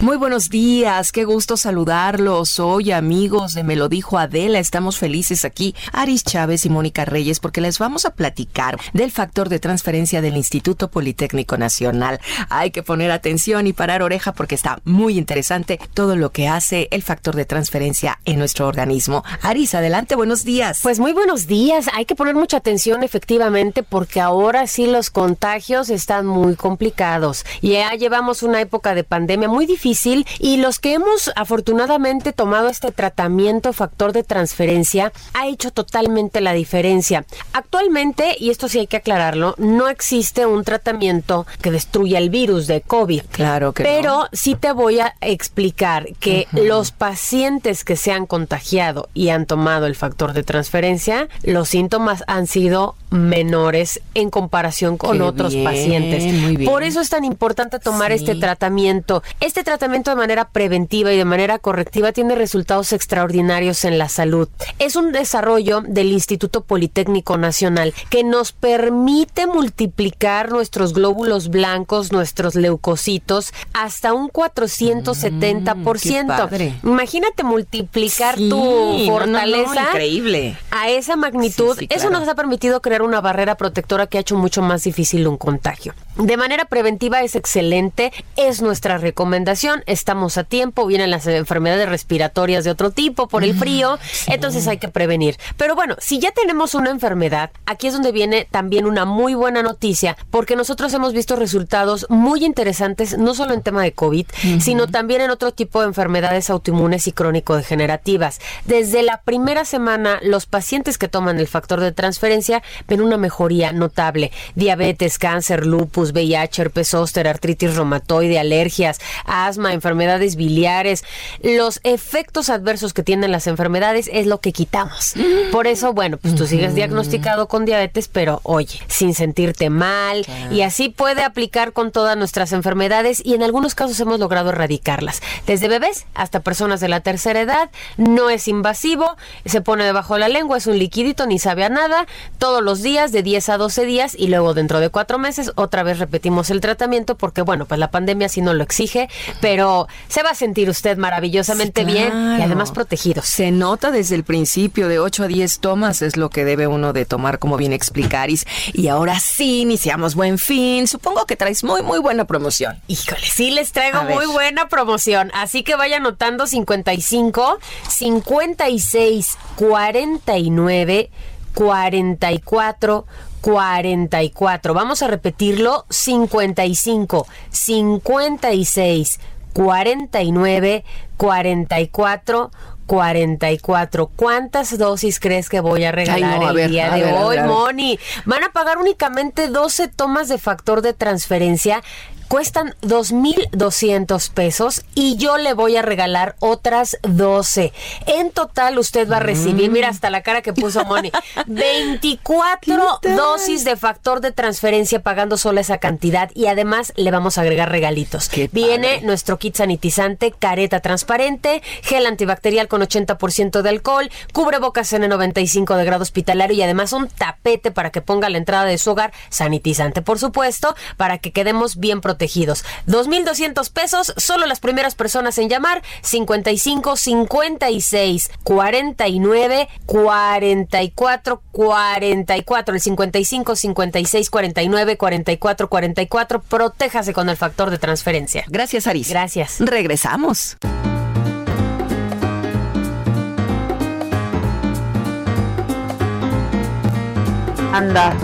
Muy buenos días, qué gusto saludarlos. Hoy amigos de Me lo dijo Adela, estamos felices aquí, Aris Chávez y Mónica Reyes, porque les vamos a platicar del factor de transferencia del Instituto Politécnico Nacional. Hay que poner atención y parar oreja porque está muy interesante todo lo que hace el factor de transferencia en nuestro organismo. Aris, adelante, buenos días. Pues muy buenos días, hay que poner mucha atención efectivamente porque ahora sí los contagios están muy complicados. Ya llevamos una época de pandemia muy difícil y los que hemos afortunadamente tomado este tratamiento factor de transferencia ha hecho totalmente la diferencia. Actualmente, y esto sí hay que aclararlo, no existe un tratamiento que destruya el virus de COVID. Claro que Pero sí te voy a explicar que los pacientes que se han contagiado y han tomado el factor de transferencia, los síntomas han sido menores en comparación con otros pacientes. Por eso es tan importante tomar este tratamiento. Este tratamiento tratamiento de manera preventiva y de manera correctiva tiene resultados extraordinarios en la salud. Es un desarrollo del Instituto Politécnico Nacional que nos permite multiplicar nuestros glóbulos blancos, nuestros leucocitos, hasta un 470%. Mm, Imagínate multiplicar tu fortaleza increíble. a esa magnitud. Eso nos ha permitido crear una barrera protectora que ha hecho mucho más difícil un contagio. De manera preventiva es excelente, es nuestra recomendación, estamos a tiempo, vienen las enfermedades respiratorias de otro tipo por el frío, entonces hay que prevenir. Pero bueno, si ya tenemos una enfermedad, aquí es donde viene también una muy buena noticia, porque nosotros hemos visto resultados muy interesantes, no solo en tema de COVID, sino también en otro tipo de enfermedades autoinmunes y crónico-degenerativas. Desde la primera semana, los pacientes que toman el factor de transferencia ven una mejoría notable. Diabetes, cáncer, lupus, VIH, herpes zóster, artritis reumatoide, alergias, asma, enfermedades biliares. Los efectos adversos que tienen las enfermedades es lo que quitamos. Por eso, bueno, pues tú sigues diagnosticado con diabetes, pero oye, sin sentirte mal y así puede aplicar con todas nuestras enfermedades y en algunos casos hemos logrado erradicarlas. Desde bebés hasta personas de la tercera edad, no es invasivo, se pone debajo de la lengua, es un liquidito, ni sabe a nada, todos los días de 10 a 12 días y luego dentro de cuatro meses otra vez repetimos el tratamiento porque, bueno, pues la pandemia sí no lo exige, pero se va a sentir usted maravillosamente bien y además protegido. Se nota desde el principio, de 8 a 10 tomas es lo que debe uno de tomar, como bien explicaris. Y ahora sí, iniciamos buen fin. Supongo que traes muy, muy buena promoción. Híjole, sí les traigo muy buena promoción. Así que vaya anotando 55, 56, 49. 44 44. Vamos a repetirlo, 55 56 49 44 44. ¿Cuántas dosis crees que voy a regalar el día de hoy, Moni? Van a pagar únicamente 12 tomas de factor de transferencia cuestan 2.200 pesos y yo le voy a regalar otras 12. En total usted va a recibir, mira hasta la cara que puso Moni, 24 dosis de factor de transferencia pagando solo esa cantidad y además le vamos a agregar regalitos. Viene nuestro kit sanitizante, careta transparente, gel antibacterial con 80% de alcohol, cubrebocas N95 de grado hospitalario y además un tapete para que ponga la entrada de su hogar, sanitizante por supuesto, para que quedemos bien protegidos protegidos. 2.200 pesos, solo las primeras personas en llamar, 55 56 49 44 44, el 55 56 49 44 44, protéjase con el factor de transferencia. Gracias, Aris. Gracias. Regresamos. Anda.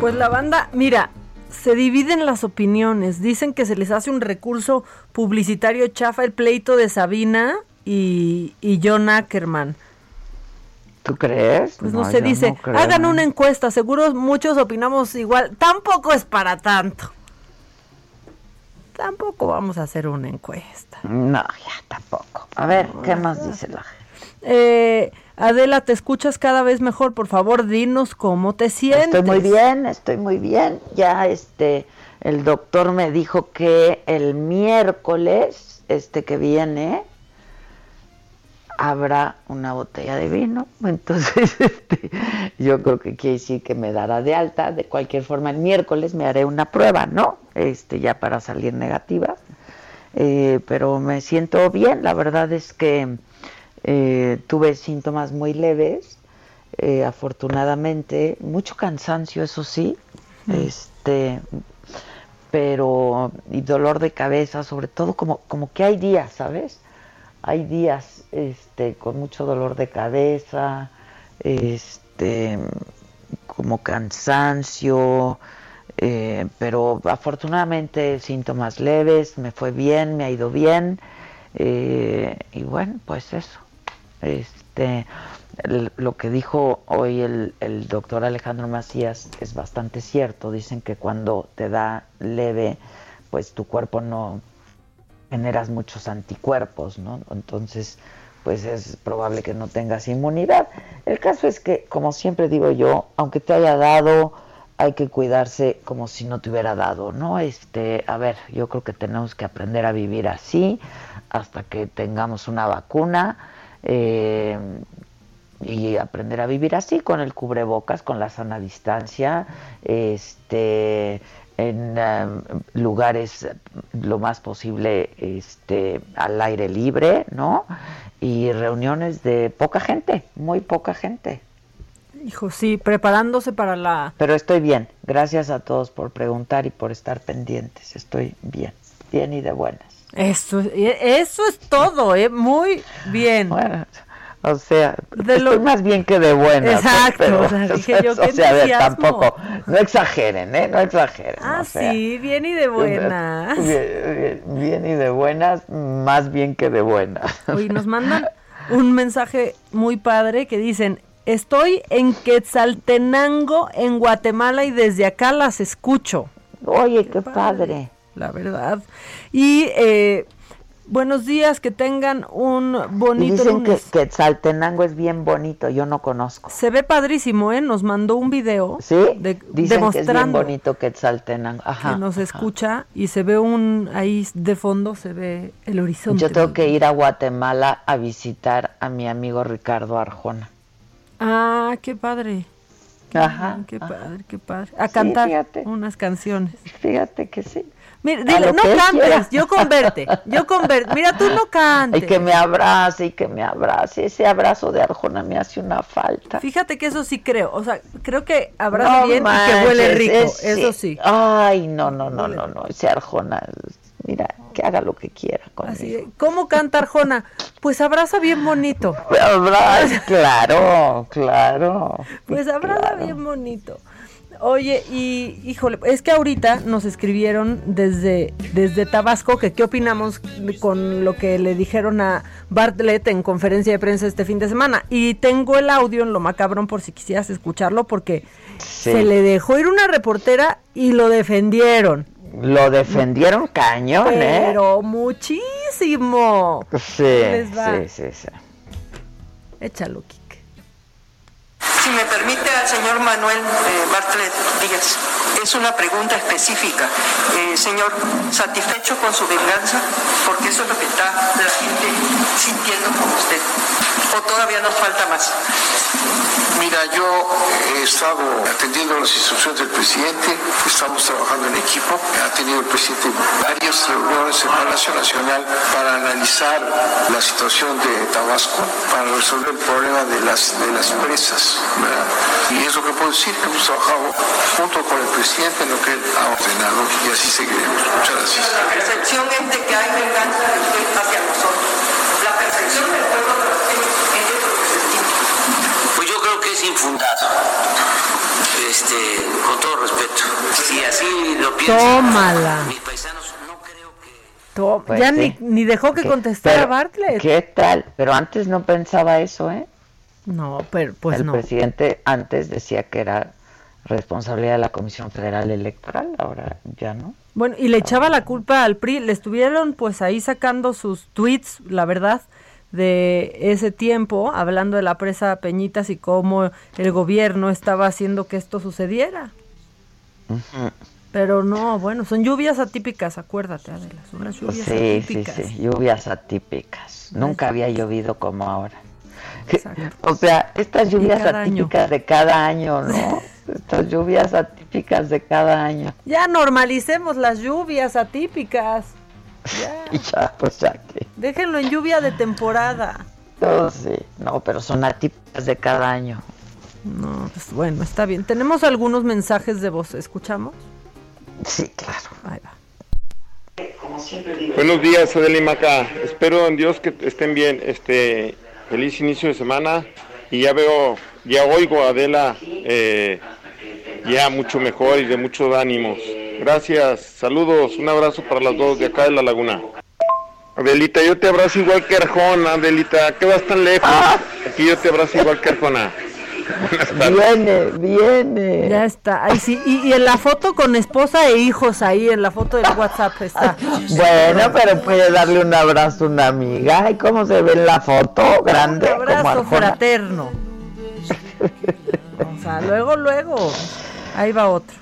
Pues la banda, mira, se dividen las opiniones. Dicen que se les hace un recurso publicitario chafa el pleito de Sabina y, y John Ackerman. ¿Tú crees? Pues no, se dice, hagan una encuesta, seguro muchos opinamos igual. Tampoco es para tanto. Tampoco vamos a hacer una encuesta. No, ya tampoco. A ver, ¿qué más dice la gente? Eh, Adela, te escuchas cada vez mejor. Por favor, dinos cómo te sientes. Estoy muy bien, estoy muy bien. Ya este, el doctor me dijo que el miércoles, este que viene, habrá una botella de vino. Entonces, este, yo creo que quiere decir que me dará de alta. De cualquier forma, el miércoles me haré una prueba, ¿no? Este, ya para salir negativa. Eh, pero me siento bien. La verdad es que eh, tuve síntomas muy leves, eh, afortunadamente, mucho cansancio, eso sí, este, pero y dolor de cabeza, sobre todo como, como que hay días, ¿sabes? Hay días este, con mucho dolor de cabeza, este, como cansancio, eh, pero afortunadamente síntomas leves, me fue bien, me ha ido bien, y bueno, pues eso. Este, lo que dijo hoy el, el, doctor Alejandro Macías es bastante cierto. Dicen que cuando te da leve, pues tu cuerpo no generas muchos anticuerpos, ¿no? Entonces, pues es probable que no tengas inmunidad. El caso es que, como siempre digo yo, aunque te haya dado, hay que cuidarse como si no te hubiera dado, ¿no? Este, a ver, yo creo que tenemos que aprender a vivir así hasta que tengamos una vacuna eh, y aprender a vivir así, con el cubrebocas, con la sana distancia, este, en um, lugares lo más posible este, al aire libre, ¿no? Y reuniones de poca gente, muy poca gente. Hijo, sí, preparándose para la... Pero estoy bien, gracias a todos por preguntar y por estar pendientes, estoy bien, bien y de buenas. Eso, eso es todo, ¿eh? muy bien. Bueno, o sea, estoy más bien que de buena. Exacto, o sea, dije yo, o sea, tampoco, no exageren, ¿eh? No exageren. Ah, sí, bien y de buenas. Bien, bien, y de buenas, más bien que de buenas. Hoy nos mandan un mensaje muy padre que dicen, estoy en Quetzaltenango, en Guatemala, y desde acá las escucho. Oye, qué, padre la verdad. Y eh, buenos días, que tengan un bonito Dicen que, que Saltenango es bien bonito, yo no conozco. Se ve padrísimo, ¿eh? Nos mandó un video. Sí, de, Dicen demostrando que es bien bonito Quetzaltenango. Ajá, que nos escucha y se ve un, ahí de fondo se ve el horizonte. Yo tengo que ir a Guatemala a visitar a mi amigo Ricardo Arjona. Ah, qué padre. Ajá. Qué padre, qué padre. A cantar unas canciones. Fíjate que sí. Mira, dile, no cantes, yo converte, yo converte. Mira, tú no cantes. Y que me abrace, y que me abrace. Ese abrazo de Arjona me hace una falta. Fíjate que eso sí creo. O sea, creo que abraza bien y que huele rico. eso sí. Ay, no, no, no, no, no. Ese Arjona mira, que haga lo que quiera conmigo. Así, ¿Cómo canta Arjona? Pues abraza bien bonito. Abraza, claro, claro. Pues abraza bien bonito. Oye, y híjole, es que ahorita nos escribieron desde, desde Tabasco que qué opinamos con lo que le dijeron a Bartlett en conferencia de prensa este fin de semana. Y tengo el audio en lo macabrón por si quisieras escucharlo porque se le dejó ir una reportera y lo defendieron. Lo defendieron cañón, ¿eh? Pero muchísimo. Sí, sí, sí, sí. Échalo, Kike. Si me permite al señor Manuel eh, Bartlett Díaz, es una pregunta específica. Eh, señor, ¿satisfecho con su venganza? Porque eso es lo que está la gente sintiendo con usted. ¿O todavía nos falta más? Mira, yo he estado atendiendo las instrucciones del presidente, estamos trabajando en equipo. Ha tenido el presidente varias reuniones en Palacio Nacional para analizar la situación de Tabasco, para resolver el problema de las, de las presas. Y es lo que puedo decir, hemos trabajado junto con el presidente en lo que él ha ordenado y así seguiremos. Muchas gracias. La percepción es de que hay venganza de usted hacia nosotros. La percepción del pueblo es de Pues yo creo que es infundado. Este, con todo respeto. Si así lo piensan Tómala. mis paisanos, no creo que... Pues ya ni, ni, dejó que contestara Bartlett. ¿Qué tal? Pero antes no pensaba eso, ¿eh? No, pero pues el no. presidente antes decía que era responsabilidad de la Comisión Federal Electoral, ahora ya no. Bueno, y le echaba la culpa al PRI, le estuvieron pues ahí sacando sus tweets, la verdad, de ese tiempo, hablando de la presa Peñitas y cómo el gobierno estaba haciendo que esto sucediera. Pero no, bueno, son lluvias atípicas, acuérdate, Adela, son las lluvias sí, atípicas. Sí, sí, lluvias atípicas. Nunca había llovido como ahora. O sea, estas lluvias atípicas de cada año, ¿no? estas lluvias atípicas de cada año. Ya normalicemos las lluvias atípicas. Ya, ya pues ya que. Déjenlo en lluvia de temporada. No, sí, no, pero son atípicas de cada año. No, pues bueno, está bien. Tenemos algunos mensajes de voz, ¿escuchamos? Sí, claro. Ahí va. Buenos días, Adela y Maca. Espero en Dios que estén bien. Este, feliz inicio de semana y ya veo, ya oigo a Adela eh, ya mucho mejor y de muchos ánimos. Gracias, saludos, un abrazo para las dos de acá de la laguna. Adelita, yo te abrazo igual que Arjona, Adelita, ¿qué vas tan lejos? Aquí yo te abrazo igual que Arjona. Viene, viene. Ya está. Ahí sí. Y, y, en la foto con esposa e hijos ahí, en la foto del WhatsApp está. Bueno, pero puede darle un abrazo a una amiga. ¿Y cómo se ve en la foto? Grande. Un abrazo fraterno. o sea, luego, luego. Ahí va otro.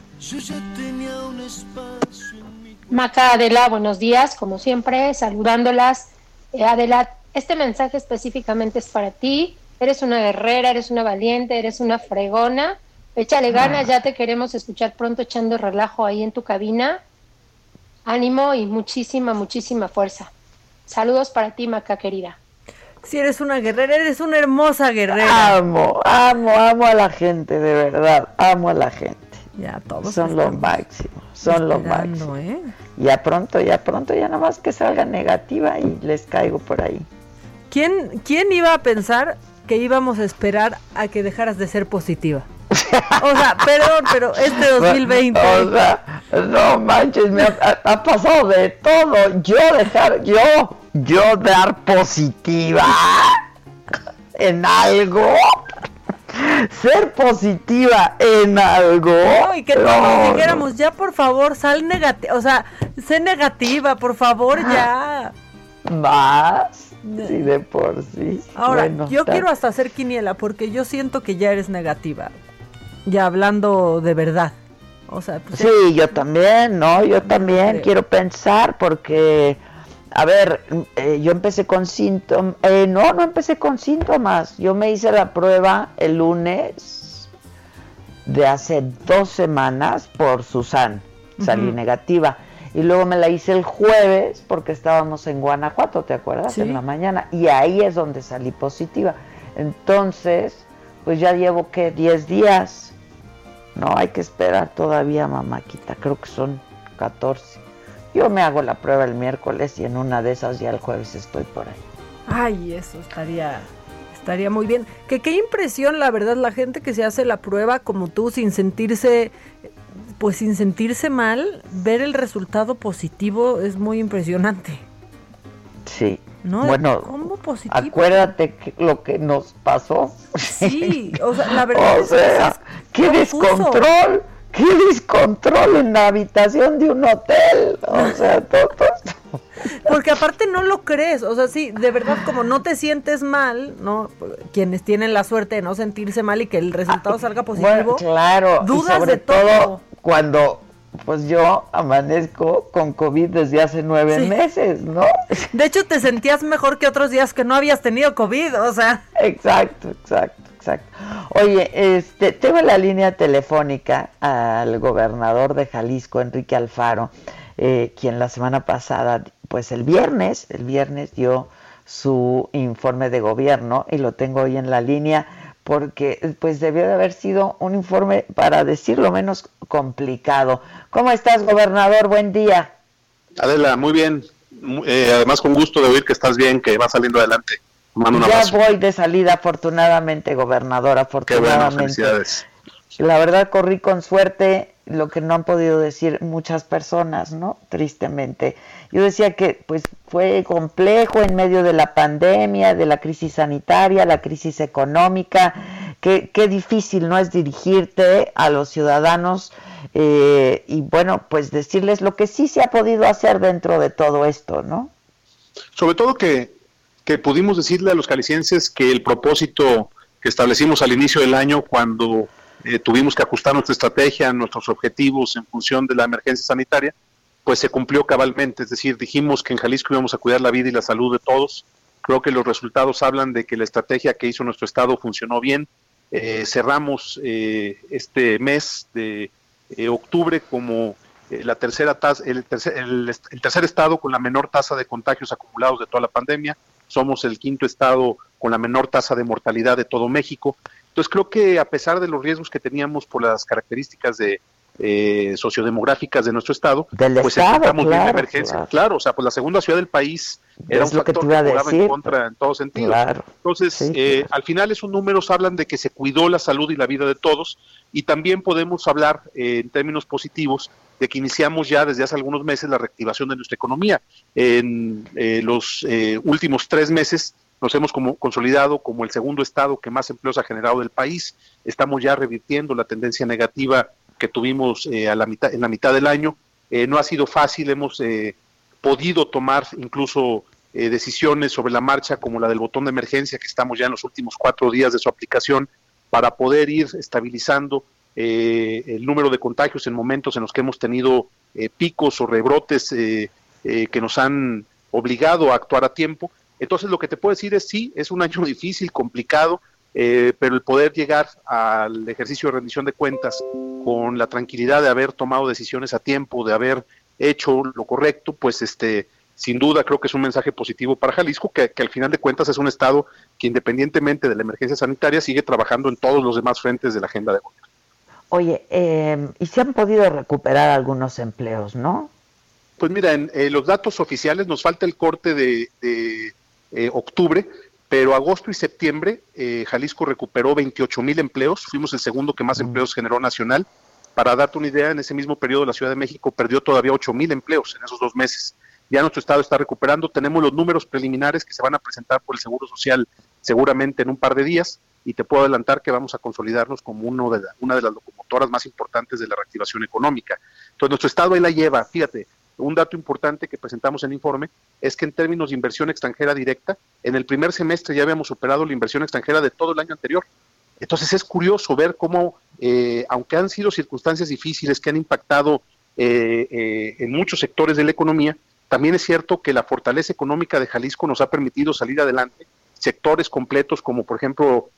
Maca Adela, buenos días, como siempre, saludándolas. Eh, Adela, este mensaje específicamente es para ti Eres una guerrera, eres una valiente, eres una fregona. Échale ganas, ya te queremos escuchar pronto echando relajo ahí en tu cabina. Ánimo y muchísima, muchísima fuerza. Saludos para ti, Maca querida. Si eres una guerrera, eres una hermosa guerrera. Amo, amo, amo a la gente, de verdad, amo a la gente. Ya todos son lo máximo, son lo máximo. ¿eh? Ya pronto, ya pronto, ya nada más que salga negativa y les caigo por ahí. ¿Quién, quién iba a pensar que íbamos a esperar a que dejaras de ser positiva. O sea, perdón, pero este 2020. O sea, no manches, me ha, pasado de todo. Yo dejar, yo, yo dar positiva en algo. Ser positiva en algo. y que todos dijéramos, ya por favor, sal negativa. O sea, sé negativa, por favor, ya. Más. Sí, de por sí. Ahora, yo quiero hasta hacer quiniela porque yo siento que ya eres negativa. Ya hablando de verdad. O sea, pues sí, yo también, ¿no? Yo también quiero pensar porque, a ver, eh, yo empecé con síntomas. Eh, no, no empecé con síntomas. Yo me hice la prueba el lunes de hace dos semanas por Susan. Salí negativa y luego me la hice el jueves porque estábamos en Guanajuato, ¿te acuerdas? En la mañana y ahí es donde salí positiva. Entonces, pues ya llevo que 10 días. No hay que esperar todavía, mamáquita, creo que son 14. Yo me hago la prueba el miércoles y en una de esas ya el jueves estoy por ahí. Ay, eso estaría estaría muy bien. Que qué impresión, la verdad, la gente que se hace la prueba como tú sin sentirse pues sin sentirse mal, ver el resultado positivo es muy impresionante. Sí. ¿No? Bueno, ¿Cómo positivo? acuérdate que lo que nos pasó. Sí, o sea, la verdad o sea, qué descontrol, qué descontrol en la habitación de un hotel. O sea, todo, Porque aparte no lo crees, o sea, sí, de verdad como no te sientes mal, ¿no? Quienes tienen la suerte de no sentirse mal y que el resultado salga positivo. claro, dudas sobre de todo cuando pues yo amanezco con COVID desde hace nueve meses, ¿no? De hecho, te sentías mejor que otros días que no habías tenido COVID, o sea. Exacto, exacto, exacto. Oye, este, tengo la línea telefónica al gobernador de Jalisco, Enrique Alfaro, eh, quien la semana pasada, pues el viernes, el viernes dio su informe de gobierno y lo tengo hoy en la línea porque pues debió de haber sido un informe, para decirlo menos, complicado. ¿Cómo estás, gobernador? Buen día. Adela, muy bien. Eh, además, con gusto de oír que estás bien, que vas saliendo adelante. Ya voy de salida, afortunadamente, gobernador, afortunadamente. La verdad, corrí con suerte, lo que no han podido decir muchas personas, ¿no? Tristemente. Yo decía que pues fue complejo en medio de la pandemia, de la crisis sanitaria, la crisis económica, que qué difícil no es dirigirte a los ciudadanos eh, y bueno, pues decirles lo que sí se ha podido hacer dentro de todo esto, ¿no? Sobre todo que, que pudimos decirle a los calicienses que el propósito que establecimos al inicio del año cuando eh, tuvimos que ajustar nuestra estrategia, nuestros objetivos en función de la emergencia sanitaria, pues se cumplió cabalmente, es decir, dijimos que en Jalisco íbamos a cuidar la vida y la salud de todos. Creo que los resultados hablan de que la estrategia que hizo nuestro Estado funcionó bien. Eh, cerramos eh, este mes de eh, octubre como la tercera tasa, el tercer, el, tercer estado con la menor tasa de contagios acumulados de toda la pandemia. Somos el quinto estado con la menor tasa de mortalidad de todo México. Entonces creo que a pesar de los riesgos que teníamos por las características de eh, sociodemográficas de nuestro estado, pues estamos claro, emergencia. Claro. o sea, pues la segunda ciudad del país era un factor que, jugaba en contra en todo sentido. Entonces, eh, al final esos números hablan de que se cuidó la salud y la vida de todos y también podemos hablar eh, en términos positivos de que iniciamos ya desde hace algunos meses la reactivación de nuestra economía. En eh, los últimos tres meses nos hemos como consolidado como el segundo estado que más empleos ha generado del país. Estamos ya revirtiendo la tendencia negativa que tuvimos eh, a la mitad, en la mitad del año. Eh, no ha sido fácil, hemos eh, podido tomar incluso decisiones sobre la marcha como la del botón de emergencia, que estamos ya en los últimos cuatro días de su aplicación, para poder ir estabilizando el número de contagios en momentos en los que hemos tenido picos o rebrotes que nos han obligado a actuar a tiempo. Entonces lo que te puedo decir es sí, es un año difícil, complicado, eh, pero el poder llegar al ejercicio de rendición de cuentas con la tranquilidad de haber tomado decisiones a tiempo, de haber hecho lo correcto, pues este, sin duda creo que es un mensaje positivo para Jalisco, que, al final de cuentas es un Estado que independientemente de la emergencia sanitaria sigue trabajando en todos los demás frentes de la agenda de gobierno. Oye, eh, y se han podido recuperar algunos empleos, ¿no? Pues mira, en eh, los datos oficiales nos falta el corte de, octubre, pero agosto y septiembre eh, Jalisco recuperó 28 mil empleos, fuimos el segundo que más empleos generó nacional. Para darte una idea, en ese mismo periodo la Ciudad de México perdió todavía 8 mil empleos en esos dos meses. Ya nuestro estado está recuperando, tenemos los números preliminares que se van a presentar por el Seguro Social seguramente en un par de días y te puedo adelantar que vamos a consolidarnos como uno de una de las locomotoras más importantes de la reactivación económica. Entonces nuestro estado ahí la lleva, fíjate, un dato importante que presentamos en el informe es que en términos de inversión extranjera directa, en el primer semestre ya habíamos superado la inversión extranjera de todo el año anterior. Entonces es curioso ver cómo, eh, aunque han sido circunstancias difíciles que han impactado eh, eh, en muchos sectores de la economía, también es cierto que la fortaleza económica de Jalisco nos ha permitido salir adelante. Sectores completos como por ejemplo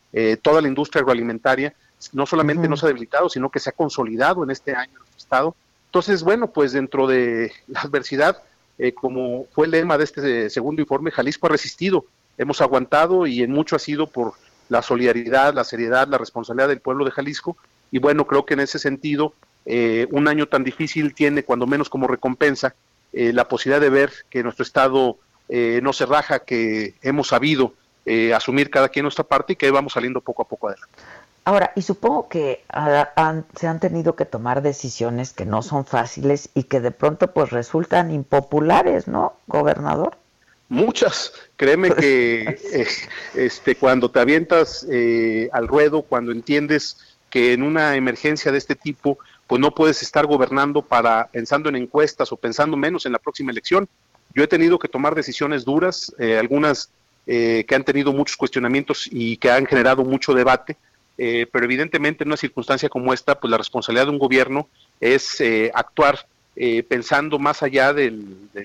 toda la industria agroalimentaria, no solamente no se ha debilitado, sino que se ha consolidado en este año en nuestro estado entonces, bueno, pues dentro de la adversidad, eh, como fue el lema de este segundo informe, Jalisco ha resistido, hemos aguantado y en mucho ha sido por la solidaridad, la seriedad, la responsabilidad del pueblo de Jalisco. Y bueno, creo que en ese sentido, eh, un año tan difícil tiene, cuando menos como recompensa, la posibilidad de ver que nuestro Estado no se raja, que hemos sabido asumir cada quien nuestra parte y que vamos saliendo poco a poco adelante. Ahora, y supongo que se han tenido que tomar decisiones que no son fáciles y que de pronto pues resultan impopulares, ¿no, gobernador? Muchas. Créeme que eh, este, cuando te avientas eh, al ruedo, cuando entiendes que en una emergencia de este tipo, pues no puedes estar gobernando para pensando en encuestas o pensando menos en la próxima elección. Yo he tenido que tomar decisiones duras, eh, algunas que han tenido muchos cuestionamientos y que han generado mucho debate eh, pero evidentemente en una circunstancia como esta, pues la responsabilidad de un gobierno es eh, actuar eh, pensando más allá de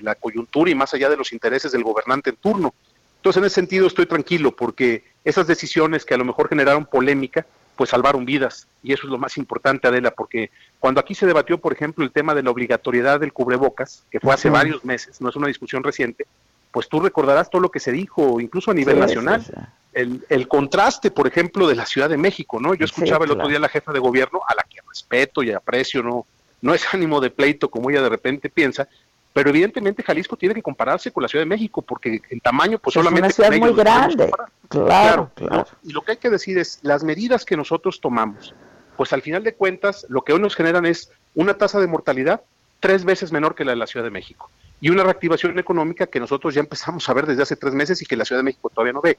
la coyuntura y más allá de los intereses del gobernante en turno. Entonces, en ese sentido estoy tranquilo porque esas decisiones que a lo mejor generaron polémica, pues salvaron vidas. Y eso es lo más importante, Adela, porque cuando aquí se debatió, por ejemplo, el tema de la obligatoriedad del cubrebocas, que fue hace varios meses, no es una discusión reciente, pues tú recordarás todo lo que se dijo, incluso a nivel nacional el, el, contraste, por ejemplo, de la Ciudad de México, ¿no? Yo escuchaba el otro día a la jefa de gobierno, a la que respeto y aprecio, no, no es ánimo de pleito como ella de repente piensa, pero evidentemente Jalisco tiene que compararse con la Ciudad de México, porque en tamaño, pues solamente. Es una ciudad muy grande, claro, claro. Y lo que hay que decir es, las medidas que nosotros tomamos, pues al final de cuentas, lo que hoy nos generan es una tasa de mortalidad tres veces menor que la de la Ciudad de México y una reactivación económica que nosotros ya empezamos a ver desde hace tres meses y que la Ciudad de México todavía no ve.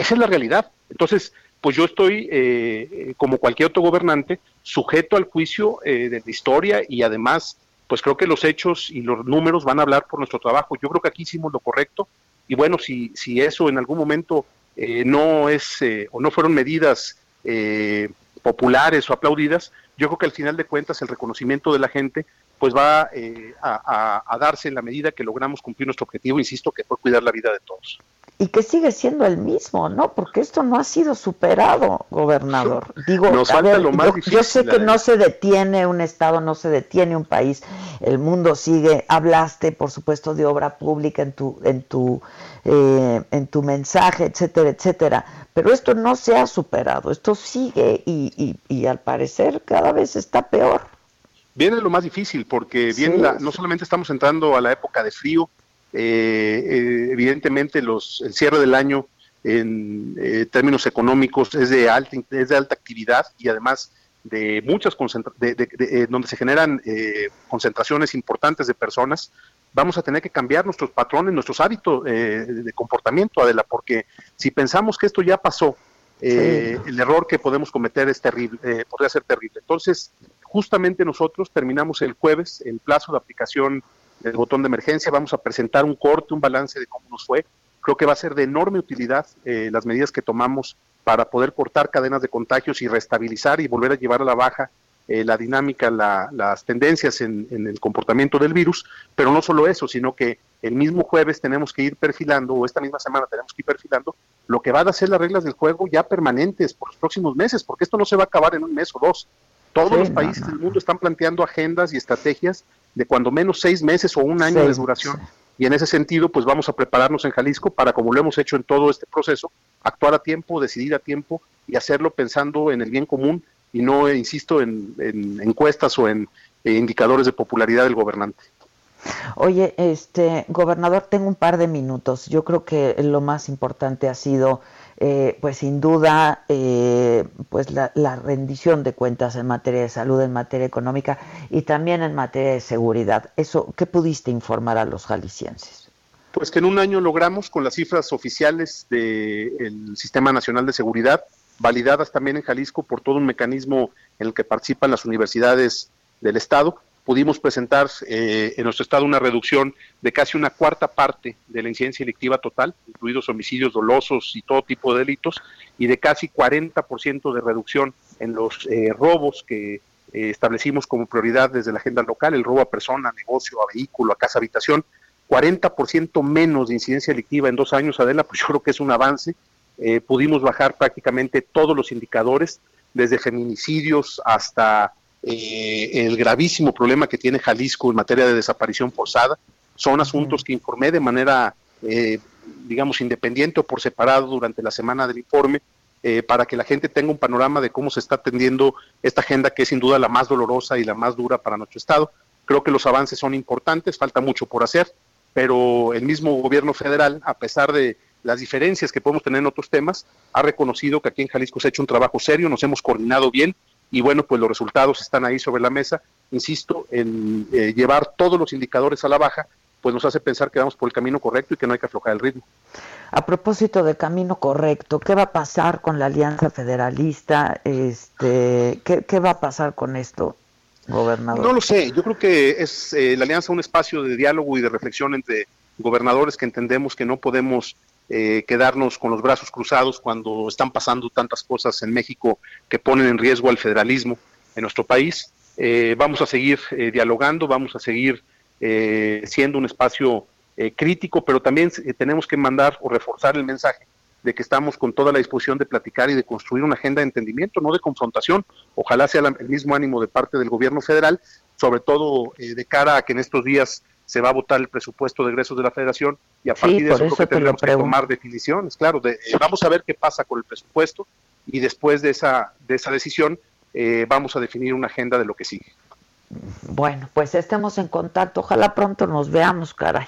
Esa es la realidad. Entonces, pues yo estoy, eh, eh, como cualquier otro gobernante, sujeto al juicio eh, de la historia y además, pues creo que los hechos y los números van a hablar por nuestro trabajo. Yo creo que aquí hicimos lo correcto y bueno, si, si eso en algún momento no es o no fueron medidas populares o aplaudidas, yo creo que al final de cuentas el reconocimiento de la gente pues va a, a darse en la medida que logramos cumplir nuestro objetivo, insisto, que fue cuidar la vida de todos y que sigue siendo el mismo, ¿no? Porque esto no ha sido superado, gobernador. Digo, yo, sé que no se detiene un estado, no se detiene un país, el mundo sigue. Hablaste, por supuesto, de obra pública en tu en tu eh, en tu mensaje, etcétera, etcétera. Pero esto no se ha superado, esto sigue y, y, al parecer cada vez está peor. Viene lo más difícil porque bien no solamente estamos entrando a la época de frío, eh, eh, evidentemente los, el cierre del año en eh, términos económicos es de alta es de alta actividad y además de muchas de, donde se generan concentraciones importantes de personas vamos a tener que cambiar nuestros patrones nuestros hábitos de comportamiento Adela porque si pensamos que esto ya pasó el error que podemos cometer es terrible podría ser terrible. Entonces justamente nosotros terminamos el jueves el plazo de aplicación el botón de emergencia, vamos a presentar un corte, un balance de cómo nos fue. Creo que va a ser de enorme utilidad eh, las medidas que tomamos para poder cortar cadenas de contagios y restabilizar y volver a llevar a la baja eh, la dinámica, las tendencias en, el comportamiento del virus, pero no solo eso, sino que el mismo jueves tenemos que ir perfilando, o esta misma semana tenemos que ir perfilando, lo que van a ser las reglas del juego ya permanentes por los próximos meses, porque esto no se va a acabar en un mes o dos. Todos los países del mundo están planteando agendas y estrategias de cuando menos seis meses o un año de duración. Y en ese sentido, pues vamos a prepararnos en Jalisco para, como lo hemos hecho en todo este proceso, actuar a tiempo, decidir a tiempo y hacerlo pensando en el bien común y no, insisto, en, encuestas o en indicadores de popularidad del gobernante. Oye, este gobernador, tengo un par de minutos. Yo creo que lo más importante ha sido eh, pues sin duda, eh, pues la, rendición de cuentas en materia de salud, en materia económica y también en materia de seguridad. Eso, ¿qué pudiste informar a los jaliscienses? Pues que en un año logramos con las cifras oficiales del Sistema Nacional de Seguridad, validadas también en Jalisco por todo un mecanismo en el que participan las universidades del Estado, pudimos presentar eh, en nuestro estado una reducción de casi una cuarta parte de la incidencia delictiva total, incluidos homicidios dolosos y todo tipo de delitos, y de casi 40% de reducción en los eh, robos que eh, establecimos como prioridad desde la agenda local, el robo a persona, negocio, a vehículo, a casa, habitación, 40% menos de incidencia delictiva en dos años, Adela, pues yo creo que es un avance. pudimos bajar prácticamente todos los indicadores, desde feminicidios hasta eh, el gravísimo problema que tiene Jalisco en materia de desaparición forzada. Son asuntos que informé de manera, eh, digamos, independiente o por separado durante la semana del informe, eh, para que la gente tenga un panorama de cómo se está atendiendo esta agenda que es sin duda la más dolorosa y la más dura para nuestro Estado. Creo que los avances son importantes, falta mucho por hacer, pero el mismo gobierno federal, a pesar de las diferencias que podemos tener en otros temas, ha reconocido que aquí en Jalisco se ha hecho un trabajo serio, nos hemos coordinado bien y bueno, pues los resultados están ahí sobre la mesa. Insisto, en eh, llevar todos los indicadores a la baja, pues nos hace pensar que vamos por el camino correcto y que no hay que aflojar el ritmo. A propósito de camino correcto, ¿qué va a pasar con la Alianza Federalista? Este, ¿qué, va a pasar con esto, gobernador? No lo sé, yo creo que es eh, la Alianza un espacio de diálogo y de reflexión entre gobernadores que entendemos que no podemos eh, quedarnos con los brazos cruzados cuando están pasando tantas cosas en México que ponen en riesgo al federalismo en nuestro país. Eh, vamos a seguir eh, dialogando, vamos a seguir siendo un espacio crítico, pero también tenemos que mandar o reforzar el mensaje de que estamos con toda la disposición de platicar y de construir una agenda de entendimiento, no de confrontación. Ojalá sea el mismo ánimo de parte del gobierno federal, sobre todo de cara a que en estos días se va a votar el presupuesto de egresos de la federación y a partir de eso, creo que tendremos que tomar definiciones. Claro, de, eh, vamos a ver qué pasa con el presupuesto y después de esa, de esa decisión eh, vamos a definir una agenda de lo que sigue. Bueno, pues estemos en contacto. Ojalá pronto nos veamos, caray.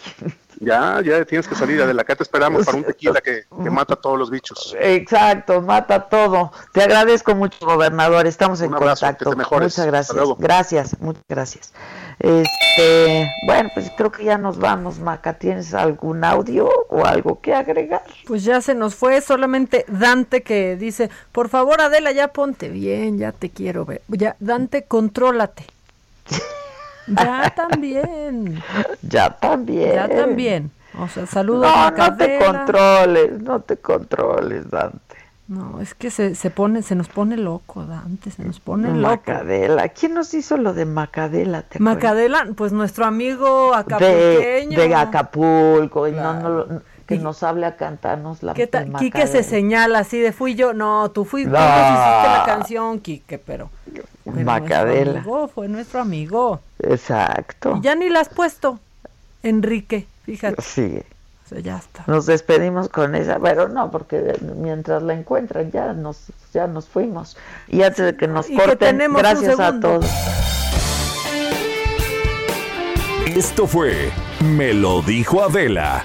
Ya, ya tienes que salir de la te esperamos para un tequila que, que, mata a todos los bichos. Exacto, mata todo. Te agradezco mucho, gobernador. Estamos en contacto. Muchas gracias. Gracias, muchas gracias. Este, bueno, pues creo que ya nos vamos, Maca. ¿Tienes algún audio o algo que agregar? Pues ya se nos fue solamente Dante que dice, por favor Adela, ya ponte bien, ya te quiero ver. Ya, Dante, contrólate. Ya también. Ya también. Ya también. O sea, saludos no, No te controles, no te controles, Dante. No, es que se, se pone, se nos pone loco, Dante, se nos pone loco. Macadela, ¿quién nos hizo lo de Macadela? Macadela, pues nuestro amigo acapulqueño. De, Acapulco, y no, no, que nos hable a cantarnos la ¿Qué tal? Quique se señala así de fui yo, no, tú fuiste, no. hiciste la canción, Quique, pero Macadela. fue nuestro amigo. Exacto. Y ya ni la has puesto, Enrique, fíjate. Sí. O sea, ya está. Nos despedimos con esa, pero no, porque mientras la encuentran ya nos, ya nos fuimos. Y antes de que nos corten, gracias a todos. Esto fue Me lo dijo Adela,